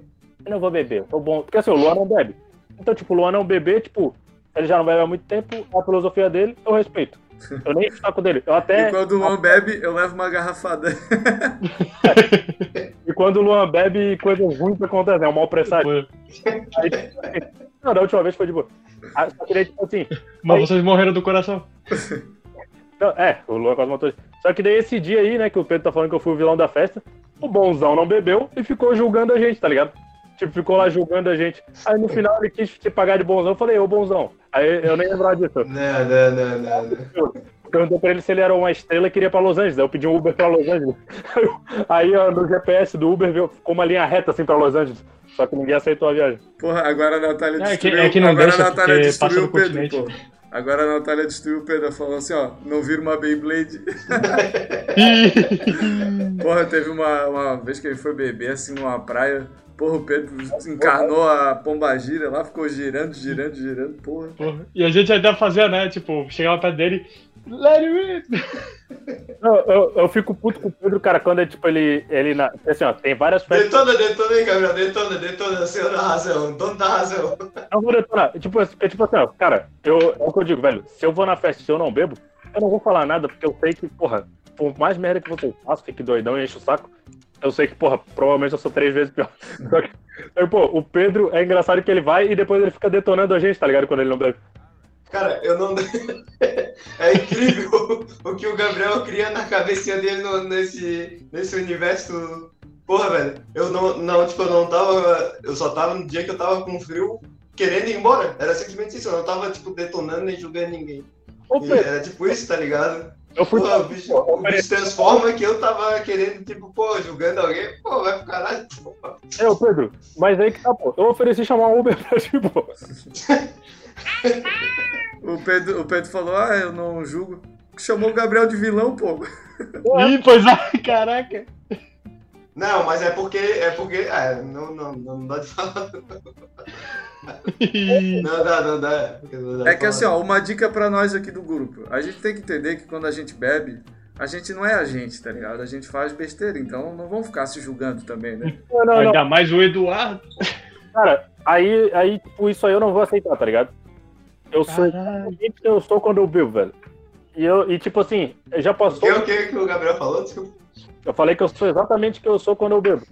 Eu não vou beber, eu tô bom. Porque assim, o Luan não bebe. Então, tipo, o Luan não beber, tipo, ele já não bebe há muito tempo, a filosofia dele, eu respeito. Eu nem saco dele. Eu até. E quando o Luan bebe, eu levo uma garrafada. E quando o Luan bebe, coisas ruins acontecem, é um mau presságio. Aí, não, da última vez foi de boa. Ah, Só que daí, tipo assim, Mas vocês morreram do coração. Não, é, o Luan quase matou. Só que daí esse dia aí, né, que o Pedro tá falando que eu fui o vilão da festa, o bonzão não bebeu e ficou julgando a gente, tá ligado? Tipo, ficou lá julgando a gente. Aí no final ele quis se pagar de bonzão, eu falei, ô bonzão. Aí eu nem lembrava disso. Não, não, não, não. Perguntou pra ele se ele era uma estrela e queria ir pra Los Angeles. Aí eu pedi um Uber pra Los Angeles. Aí ó, no GPS do Uber viu- ficou uma linha reta assim pra Los Angeles. Só que ninguém aceitou a viagem. Porra, agora a Natália É que- destruiu. é que não agora deixa, a Natália destruiu o Pedro, pô. Agora a Natália destruiu o Pedro. Ela falou assim, ó, não vira uma Beyblade. Porra, teve uma, uma vez que ele foi beber assim numa praia. Porra, o Pedro encarnou a pombagira lá, ficou girando, girando, girando. Porra. Porra. E a gente ainda fazia, né? Tipo, chegava perto dele. Let it in. Não, eu, eu fico puto com o Pedro, cara, quando é tipo ele. ele na, assim, ó, tem várias festas. Detona, detona aí, Gabriel. Detona, detona. Senhor da razão. Dono da razão. Não vou detonar. Tipo, assim, é tipo assim, ó, cara, eu, é o que eu digo, velho. Se eu vou na festa e eu não bebo, eu não vou falar nada, porque eu sei que, porra, por mais merda que vocês façam, fique doidão e enche o saco, eu sei que, porra, provavelmente eu sou três vezes pior. Só que, aí, pô, o Pedro é engraçado que ele vai e depois ele fica detonando a gente, tá ligado? Quando ele não bebe. Cara, eu não. É incrível o que o Gabriel cria na cabecinha dele no- nesse, nesse universo. Porra, velho. Eu não, não, tipo, eu não tava. Eu só tava no dia que eu tava com frio querendo ir embora. Era simplesmente isso. Eu não tava, tipo, detonando nem julgando ninguém. Ô, Pedro, era tipo isso, tá ligado? Eu fui. O bicho, pô, o bicho transforma que eu tava querendo, tipo, pô, julgando alguém. Pô, vai pro caralho. Pô. É, ô, Pedro, mas aí que tá, pô. Eu ofereci chamar um Uber pra ti, pô. O Pedro, o Pedro falou, ah, eu não julgo. Chamou o Gabriel de vilão, pô. Ih, pois é, caraca. Não, mas é porque. É porque. É, não, não, não dá de falar. Não dá, não dá. É de que assim, ó, uma dica pra nós aqui do grupo. A gente tem que entender que quando a gente bebe, a gente não é a gente, tá ligado? A gente faz besteira, então não vamos ficar se julgando também, né? Não, não, não. Ainda mais o Eduardo. Cara, aí, aí, tipo, isso aí eu não vou aceitar, tá ligado? Eu sou o que eu sou quando eu bebo, velho. E, eu, e tipo assim, já O passou. que, o que que o Gabriel falou? Desculpa. Eu falei que eu sou exatamente o que eu sou quando eu bebo.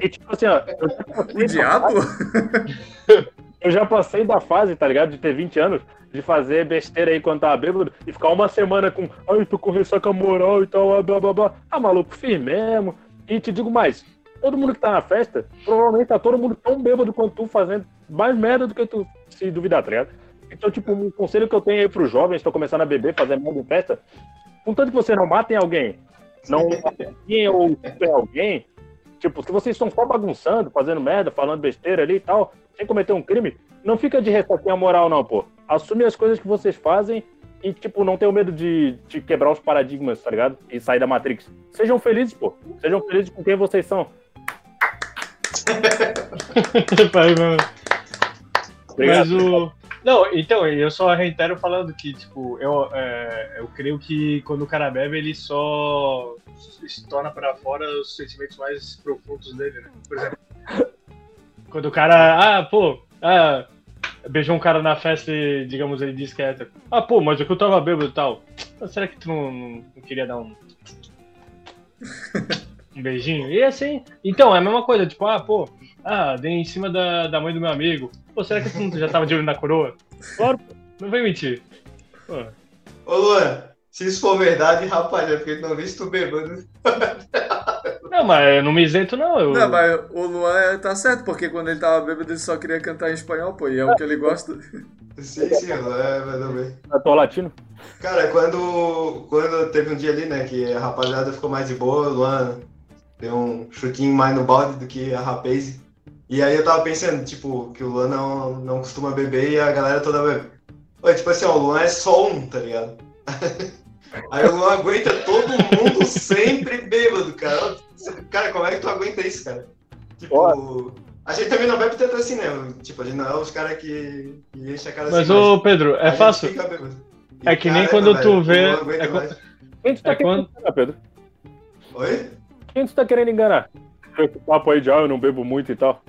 E tipo assim, ó, eu já, passei O da diabo? fase- eu já passei da fase, tá ligado? De ter 20 anos, de fazer besteira aí quando tava bêbado e ficar uma semana com, ai, tô com ressaca moral e tal, blá blá blá. Ah, maluco, fiz mesmo. E te digo mais, todo mundo que tá na festa, provavelmente tá todo mundo tão bêbado quanto tu, fazendo mais merda do que tu se duvidar, tá ligado? Então, tipo, um conselho que eu tenho aí pros jovens que estão começando a beber, fazer merda em festa, contanto que você não matem alguém, não matem ou alguém, tipo, se vocês estão só bagunçando, fazendo merda, falando besteira ali e tal, sem cometer um crime, não fica de ressaquinha moral não, pô. Assume as coisas que vocês fazem e, tipo, não tenham medo de, de quebrar os paradigmas, tá ligado? E sair da Matrix. Sejam felizes, pô. Sejam felizes com quem vocês são. Mano. Obrigado. Mas o. Não, então, eu só reitero falando que, tipo, eu, é, eu creio que quando o cara bebe, ele só se torna pra fora os sentimentos mais profundos dele, né? Por exemplo, quando o cara, ah, pô, ah, beijou um cara na festa e, digamos, ele disse que é hétero. Ah, pô, mas é que eu tava bêbado e tal. Ah, Será que tu não, não- não queria dar um. um beijinho? E assim. Então, é a mesma coisa, tipo, ah, pô, Ah, dei em cima da, da mãe do meu amigo. Pô, será que esse não já tava de olho na coroa? Claro, não vem mentir. Pô. Ô, Luan, se isso for verdade, rapaz, é porque não vi tu bêbado. Não, mas eu não me isento, não. Eu... Não, mas o Luan tá certo, porque quando ele tava bêbado ele só queria cantar em espanhol, pô, e é o que ele gosta. Sim, sim, é, mas bem. Ator latino? Cara, quando, quando teve um dia ali, né, que a rapaziada ficou mais de boa, o Luan deu um chutinho mais no balde do que a rapaz. E aí eu tava pensando, tipo, que o Luan não, não costuma beber e a galera toda bebe. Oi, tipo assim, ó, o Luan é só um, tá ligado? aí o Luan aguenta todo mundo sempre bêbado, cara. Cara, como é que tu aguenta isso, cara? Tipo, a gente também não bebe tanto assim, né? Tipo, a gente não é os caras que, que enchem a cara Mas, assim. Mas, ô, Pedro, é fácil. É que nem quando tu vê. É quando... Quem tu tá é quando... enganar, Pedro? Oi? Quem tu tá querendo enganar? Esse papo aí de, ah, eu não bebo muito e tal.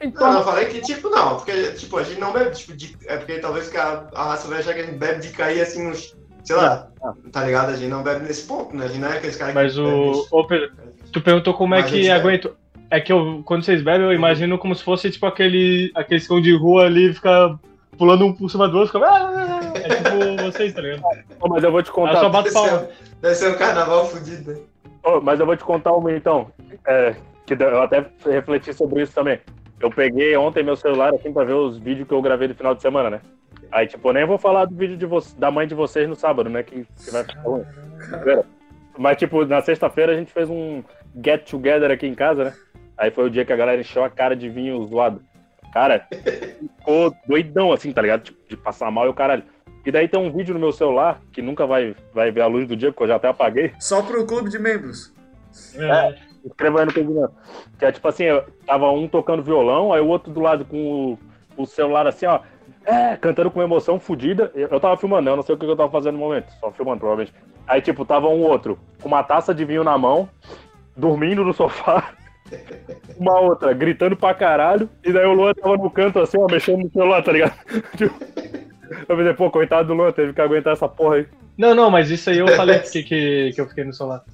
Então... Não, eu falei que, tipo, não, porque, tipo, a gente não bebe, tipo, de, é porque talvez a, a raça vai achar que a gente bebe de cair, assim, nos, sei lá, ah. tá ligado? A gente não bebe nesse ponto, né? A gente não é aqueles caras que Mas o... Ô, Pedro, tu perguntou como é que aguento... É que eu, quando vocês bebem, eu imagino como se fosse, tipo, aquele, aquele cão de rua ali, fica pulando um por cima do outro, fica... Ah! É tipo vocês, tá ligado? Oh, mas eu vou te contar... Eu só bato palma. Deve ser um carnaval fudido, né? Oh, mas eu vou te contar uma, então, é, que eu até refleti sobre isso também. Eu peguei ontem meu celular assim pra ver os vídeos que eu gravei no final de semana, né? Aí, tipo, eu nem vou falar do vídeo de da mãe de vocês no sábado, né? Que, que vai ficar ruim. Mas, tipo, na sexta-feira a gente fez um get together aqui em casa, né? Aí foi o dia que a galera encheu a cara de vinho zoado. Cara, ficou doidão assim, tá ligado? Tipo, de passar mal e o caralho. E daí tem um vídeo no meu celular que nunca vai, vai ver a luz do dia, porque eu já até apaguei. Só pro clube de membros. É, escreva aí no pedido. Que é tipo assim, tava um tocando violão, aí o outro do lado com o, o celular assim, ó. É, cantando com emoção fodida. Eu tava filmando, né? Eu não sei o que eu tava fazendo no momento, só filmando, provavelmente. Aí, tipo, tava um outro com uma taça de vinho na mão, dormindo no sofá. Uma outra gritando pra caralho. E daí o Luan tava no canto assim, ó, mexendo no celular, tá ligado? Tipo, eu pensei, pô, coitado do Luan, teve que aguentar essa porra aí. Não, não, mas isso aí eu falei que, que, que eu fiquei no celular.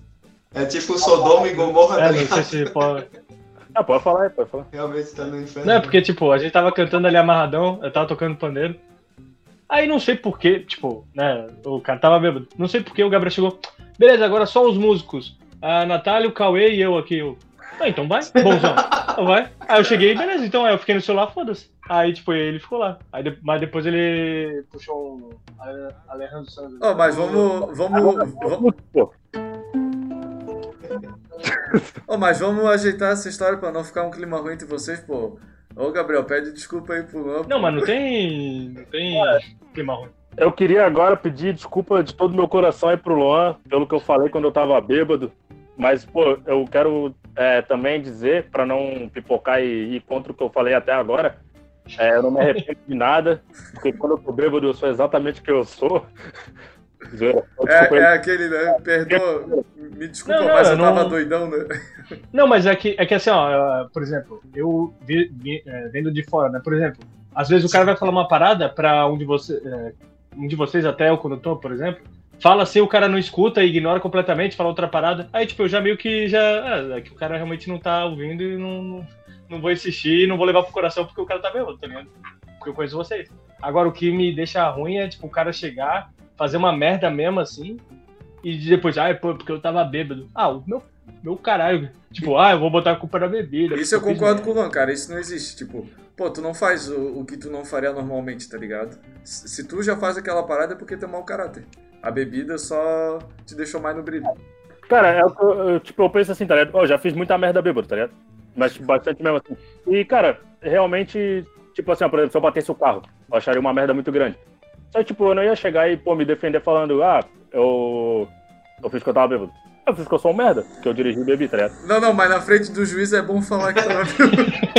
É tipo Sodoma e Gomorra, é, tá não sei se pode... Ah, pode falar, pode falar. Realmente tá no inferno. Não, é porque, tipo, a gente tava cantando ali amarradão, eu tava tocando pandeiro. Aí não sei porquê, tipo, né, o cara tava bêbado. Não sei porquê o Gabriel chegou. Beleza, agora só os músicos. A Natália, o Cauê e eu aqui. Eu, ah, então vai, bonzão. Então vai. Aí eu cheguei, beleza, então aí eu fiquei no celular, foda-se. Aí, tipo, ele ficou lá. Aí, mas depois ele puxou um Alejandro Santos. Oh, mas vamos. Vamos. vamos... oh, mas vamos ajeitar essa história pra não ficar um clima ruim entre vocês, pô. Ô, Gabriel, pede desculpa aí pro Luan. Não, mas não tem. Não tem clima ruim. Eu queria agora pedir desculpa de todo o meu coração aí pro Luan, pelo que eu falei quando eu tava bêbado. Mas, pô, eu quero é, também dizer, para não pipocar e ir contra o que eu falei até agora, é, eu não me arrependo de nada, porque quando eu tô bêbado eu sou exatamente o que eu sou. É, é, aquele, né? Perdoa, me desculpa, não, não, mas eu não... tava doidão, né? Não, mas é que, é que assim, ó, por exemplo, eu vi, vi, é, vendo de fora, né? Por exemplo, às vezes o cara vai falar uma parada pra um de, você, é, um de vocês, até o condutor, por exemplo, fala assim, o cara não escuta e ignora completamente, fala outra parada. Aí, tipo, eu já meio que já. É, é que o cara realmente não tá ouvindo e não, não, não vou insistir, não vou levar pro coração porque o cara tá bêbado, tá ligado? Porque eu conheço vocês. Agora, o que me deixa ruim é, tipo, o cara chegar, fazer uma merda mesmo assim, e depois, ah, pô, porque eu tava bêbado. Ah, o meu, meu caralho. Tipo, ah, eu vou botar a culpa na bebida. Isso eu concordo com o Luan, cara. Isso não existe. Tipo, pô, tu não faz o, o que tu não faria normalmente, tá ligado? Se, se tu já faz aquela parada é porque tem mau caráter. A bebida só te deixou mais no brilho. Cara, é eu, eu, tipo, eu penso assim, tá ligado? Eu já fiz muita merda bêbado, tá ligado? Mas tipo, bastante mesmo assim. E, cara, realmente, tipo assim, por exemplo, se eu batesse o carro, eu acharia uma merda muito grande. Só tipo, eu não ia chegar e, pô, me defender falando, ah, eu. Eu fiz que eu tava bêbado. Eu fiz que eu sou um merda, que eu dirigi e bebi, tá ligado? Não, não, mas na frente do juiz é bom falar que tava bêbado.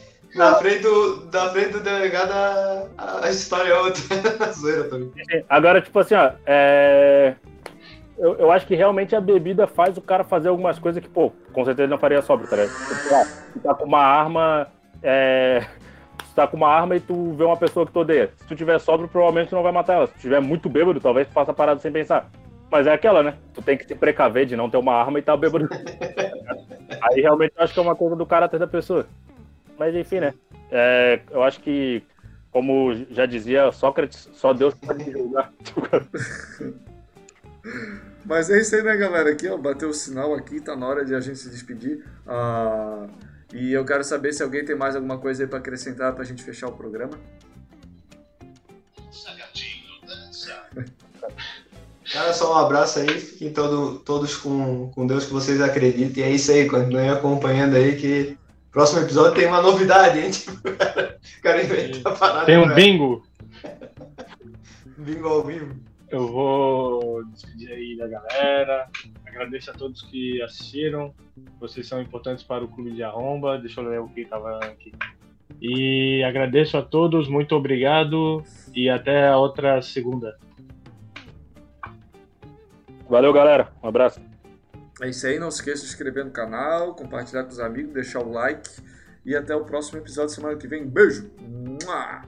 Na frente do, na frente do delegado, a, a história é outra. Zoeira também. Agora, tipo assim, ó, é... eu, eu acho que realmente a bebida faz o cara fazer algumas coisas que, pô, com certeza não faria sóbrio, tá ligado? Tipo, ah, tá com uma arma, é... Tu tá com uma arma e tu vê uma pessoa que tu odeia. Se tu tiver sóbrio, provavelmente tu não vai matar ela. Se tu tiver muito bêbado, talvez tu faça a parada sem pensar. Mas é aquela, né? Tu tem que se precaver de não ter uma arma e tá bêbado. Aí realmente eu acho que é uma coisa do caráter da pessoa. Mas enfim, né? É, eu acho que, como já dizia Sócrates, só Deus pode julgar. Mas é isso aí, né, galera? Aqui, ó, bateu o sinal aqui, tá na hora de a gente se despedir. Ah, e eu quero saber se alguém tem mais alguma coisa aí pra acrescentar pra gente fechar o programa. Cara, só um abraço aí, fiquem todo, todos com, com Deus que vocês acreditem. E é isso aí, continuem acompanhando aí que próximo episódio tem uma novidade, hein? Tipo, o cara inventa parada. Tem um bingo. bingo ao vivo. Eu vou despedir aí da galera. Agradeço a todos que assistiram. Vocês são importantes para o Clube de Arromba. Deixa eu ler o que estava aqui. E agradeço a todos, muito obrigado e até a outra segunda. Valeu, galera. Um abraço. É isso aí. Não se esqueça de se inscrever no canal, compartilhar com os amigos, deixar o like. E até o próximo episódio semana que vem. Beijo! Mua!